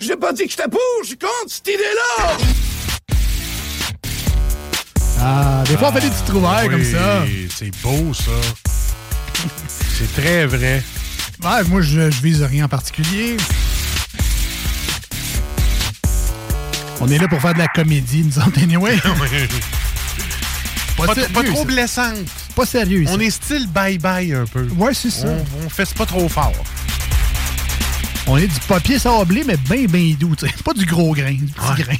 J'ai pas dit que j'étais pour, je suis contre cette idée-là!
Ah, des fois, on fait des petites trouvailles
oui,
comme ça.
C'est beau, ça. c'est très vrai.
Ouais, moi, je, je vise rien en particulier. On est là pour faire de la comédie, nous autres, anyway.
Pas,
sérieux,
pas trop blessante.
Pas sérieux,
On est style bye-bye un peu.
Ouais, c'est ça.
On, on fesse pas trop fort.
On est du papier sablé, mais bien, bien doux. tu sais. Pas du gros grain, du petit grain.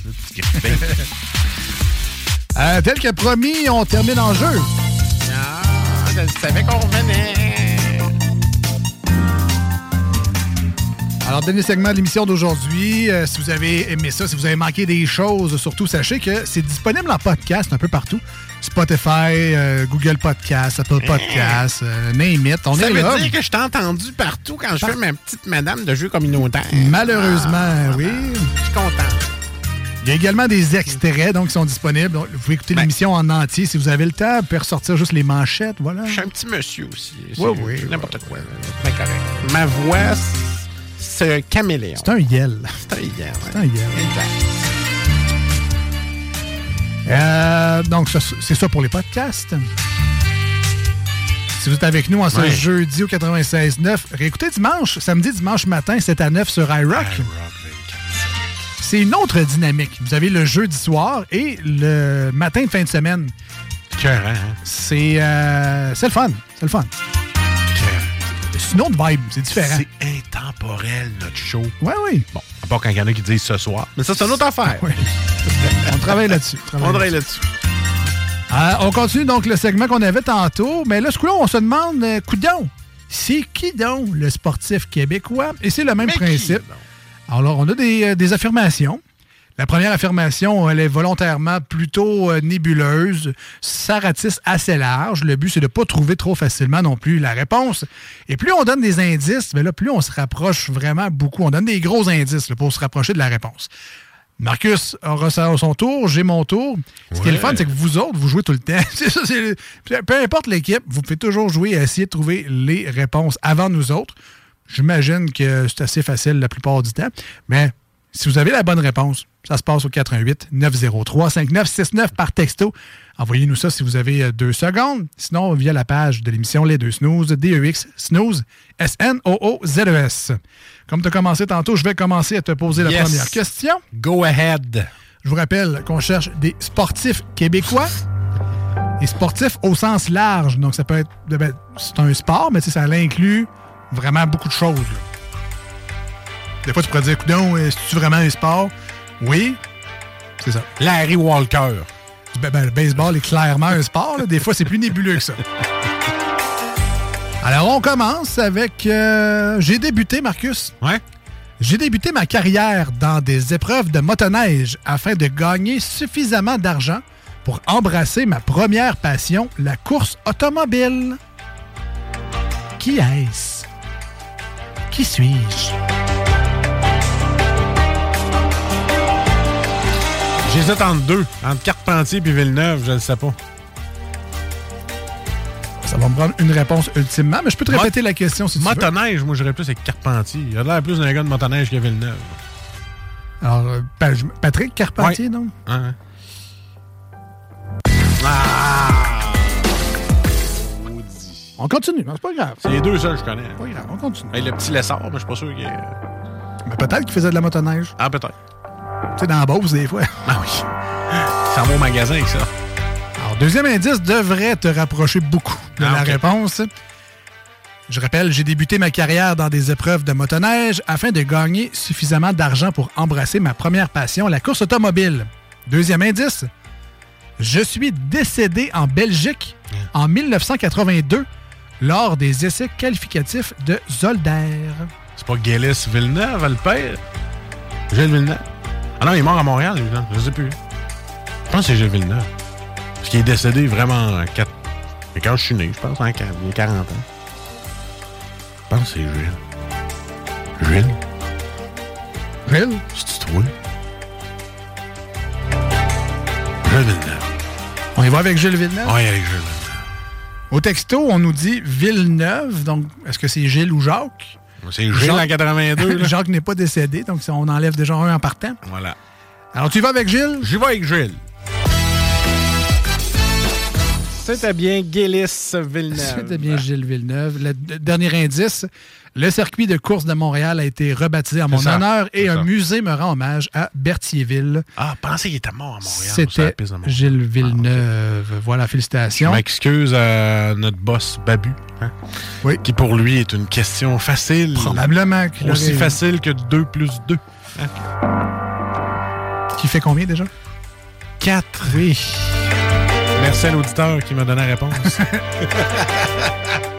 Euh, tel que promis, on termine en jeu.
Ah, je savais qu'on revenait.
Alors, dernier segment de l'émission d'aujourd'hui. Euh, si vous avez aimé ça, si vous avez manqué des choses, surtout, sachez que c'est disponible en podcast un peu partout. Spotify, euh, Google Podcast, Apple Podcast, euh, name it. On
Ça
est
veut
là.
dire que je t'ai entendu partout quand je fais ma petite madame de jeu communautaire.
Malheureusement, oui.
Je suis content.
Il y a également des extraits donc, qui sont disponibles. Donc, vous pouvez écouter l'émission en entier si vous avez le temps. Vous pouvez ressortir juste les manchettes. Voilà.
Je suis un petit monsieur aussi.
Oui, oui.
N'importe quoi. C'est bien correct. Ma voix, c'est un caméléon.
C'est un yell.
C'est un yell.
C'est un yell.
Exact.
Euh, donc, c'est ça pour les podcasts. Si vous êtes avec nous en ce
Ouais.
jeudi au 96.9, réécoutez dimanche, samedi, dimanche matin, 7 à 9 sur iRock. C'est une autre dynamique. Vous avez le jeudi soir et le matin de fin de semaine.
Cœur, hein?
C'est euh, c'est le fun. C'est le fun. C'est une autre vibe. C'est différent.
C'est intemporel, notre show.
Oui, oui.
Bon, à part quand il y en a qui disent ce soir. Mais ça, c'est une autre affaire.
On travaille là-dessus.
On travaille là-dessus.
Euh, on continue donc le segment qu'on avait tantôt, mais là, ce coup-là, on se demande, euh, coudon, c'est qui donc le sportif québécois? Et c'est le même principe. Alors, on a des, euh, des affirmations. La première affirmation, elle est volontairement plutôt euh, nébuleuse. Ça ratisse assez large. Le but, c'est de ne pas trouver trop facilement non plus la réponse. Et plus on donne des indices, mais là, plus on se rapproche vraiment beaucoup. On donne des gros indices là, pour se rapprocher de la réponse. Marcus aura son tour, j'ai mon tour. Ce qui est le fun, c'est que vous autres, vous jouez tout le temps. Ça, le- Peu importe l'équipe, vous pouvez toujours jouer et essayer de trouver les réponses avant nous autres. J'imagine que c'est assez facile la plupart du temps. Mais si vous avez la bonne réponse, ça se passe au 88 903 5969 par texto. Envoyez-nous ça si vous avez euh, deux secondes. Sinon, via la page de l'émission Les Deux Snooze, DEX Snooze, S-N-O-O-Z-E-S. Comme tu as commencé tantôt, je vais commencer à te poser la
Yes.
première question.
Go ahead.
Je vous rappelle qu'on cherche des sportifs québécois. Et sportifs au sens large. Donc, ça peut être. ben, c'est un sport, mais ça inclut vraiment beaucoup de choses. là. Des fois, tu pourrais dire, coudon, est-ce que vraiment un sport? Oui. C'est ça.
Larry Walker.
Ben, ben, le baseball est clairement un sport. là. Des fois, c'est plus nébuleux que ça. Alors, on commence avec. euh, J'ai débuté, Marcus.
Ouais.
J'ai débuté ma carrière dans des épreuves de motoneige afin de gagner suffisamment d'argent pour embrasser ma première passion, la course automobile. Qui est-ce? Qui suis-je?
J'hésite entre deux. Entre Carpentier et Villeneuve, je le sais pas.
Ça va me prendre une réponse ultimement, mais je peux te répéter la question si tu veux.
Motoneige, moi, j'irais plus avec Carpentier. Il a l'air plus d'un gars de motoneige que Villeneuve.
Alors, euh, Pa- Patrick Carpentier,
Ouais.
non?
Hein? Ah!
On continue, c'est pas grave.
C'est les deux seuls que je connais.
Pas grave, on continue.
Hey, le petit Lessard, mais je suis pas sûr qu'il est...
Mais peut-être qu'il faisait de la motoneige.
Ah, peut-être.
Tu sais, dans la Beauce, des fois.
Ah oui. Ça va au magasin avec ça.
Alors, deuxième indice devrait te rapprocher beaucoup de
Ah,
la réponse. Je rappelle, j'ai débuté ma carrière dans des épreuves de motoneige afin de gagner suffisamment d'argent pour embrasser ma première passion, la course automobile. Deuxième indice, je suis décédé en Belgique en 1982 lors des essais qualificatifs de Zolder.
C'est pas Gilles Villeneuve, le père? Gilles Villeneuve? Ah non, il est mort à Montréal, lui, non? Je sais plus. Je pense que c'est Gilles Villeneuve. Parce qu'il est décédé vraiment en 4... Mais quand je suis né, je pense, en 4, il y a 40 ans. Je pense que c'est Gilles. Gilles?
Gilles?
C'est-tu toi? Gilles Villeneuve.
On y va avec Gilles Villeneuve?
Oui, avec Gilles.
Au texto, on nous dit Villeneuve. Donc, est-ce que c'est Gilles ou Jacques?
C'est Gilles en 82. là.
Jacques n'est pas décédé, donc on enlève déjà un en partant.
Voilà.
Alors, tu vas avec Gilles?
J'y vais avec Gilles.
C'était bien Gillis Villeneuve.
C'était bien Gilles Villeneuve. Le dernier indice, le circuit de course de Montréal a été rebaptisé en mon
ça,
honneur et un
ça.
musée me rend hommage à Berthierville.
Ah, pensez qu'il était mort à Montréal.
C'était. Gilles Villeneuve. Voilà,
Je
félicitations.
m'excuse à notre boss Babu, hein, qui pour lui est une question facile.
Probablement
Aussi facile que 2 plus 2.
Qui fait combien déjà?
4.
Oui.
Merci à l'auditeur qui m'a donné la réponse.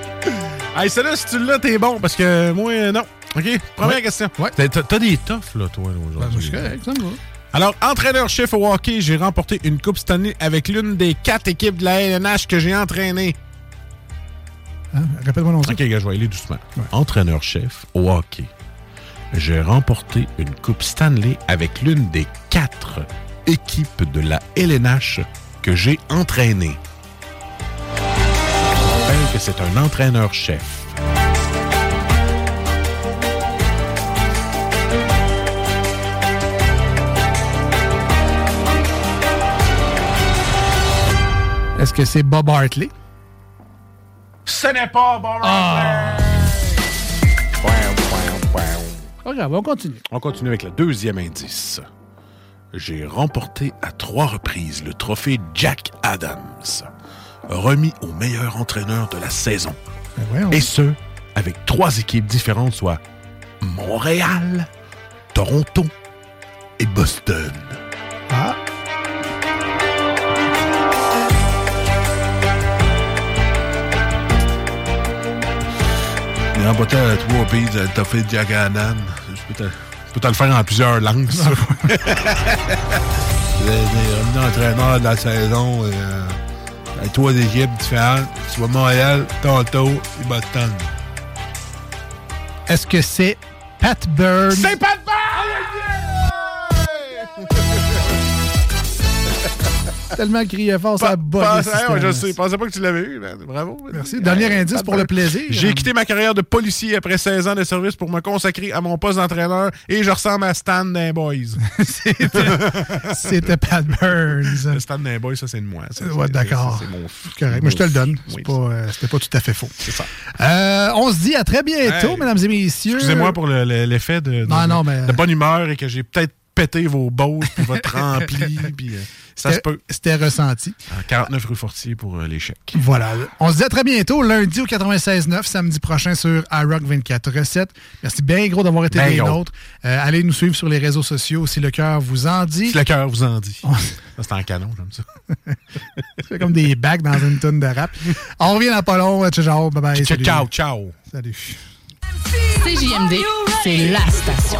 hey, celle-là, si tu l'as, t'es bon, parce que moi, non. OK, première
Ouais.
question. T'as- T'as t'as des toughs, là, toi, aujourd'hui.
Ben, correct, ça me va.
Alors, entraîneur-chef au hockey, j'ai remporté une Coupe cette année avec l'une des quatre équipes de la LNH que j'ai entraînées.
Hein? Répète-moi non
OK, gars, je vais aller doucement. Entraîneur-chef au hockey. J'ai remporté une Coupe Stanley avec l'une des quatre équipes de la LNH que j'ai entraînées. Que c'est un entraîneur-chef.
Est-ce que c'est Bob Hartley?
Ce n'est pas bon.
Pas grave, on continue.
On continue avec le deuxième indice. J'ai remporté à trois reprises le trophée Jack Adams, remis au meilleur entraîneur de la saison. Et ce, avec trois équipes différentes, soit Montréal, Toronto et Boston.
Ah.
J'ai remporté à trois pays le trophée Jack Adams. Je peux te, je peux te le faire en plusieurs langues, ça. Entraîneur de la saison. et, euh, avec trois équipes différentes, soit Montréal, Toronto et Boston.
Est-ce que c'est Pat Burns?
C'est pas de
Tellement crié fort, ça a
je sais, je pensais pas que tu l'avais eu. man. Bravo.
Merci. Dernier indice pour le plaisir.
J'ai quitté ma carrière de policier après 16 ans de service pour me consacrer à mon poste d'entraîneur et je ressemble à Stan d'un Boys.
C'était Pat Burns.
Stan d'un Boys, ça, c'est de moi. Ça,
Ouais, d'accord.
c'est- mon-
correct, mais je te le donne. Pas, euh, C'était pas tout à fait faux.
C'est ça.
Euh, on se dit à très bientôt,
Hey.
mesdames et messieurs.
Excusez-moi pour le- le- l'effet de, de-
Non, non, mais-
de bonne humeur et que j'ai peut-être pété vos bosses puis votre rempli. puis, euh, ça se
C'était-
peut.
C'était ressenti.
À 49 rue Fortier pour euh, l'échec.
Voilà. On se dit à très bientôt, lundi au 96.9, samedi prochain sur iRock 24 Recettes. Merci bien gros d'avoir été
Ben gros.
nôtres. Euh, allez nous suivre sur les réseaux sociaux si le cœur vous en dit.
Si le cœur vous en dit. C'est en canon, j'aime ça.
C'est comme des bacs dans une tonne de rap. On revient dans pas long. Ciao, bye bye.
Ciao,
salut.
ciao, ciao.
Salut.
CJMD, c'est la station.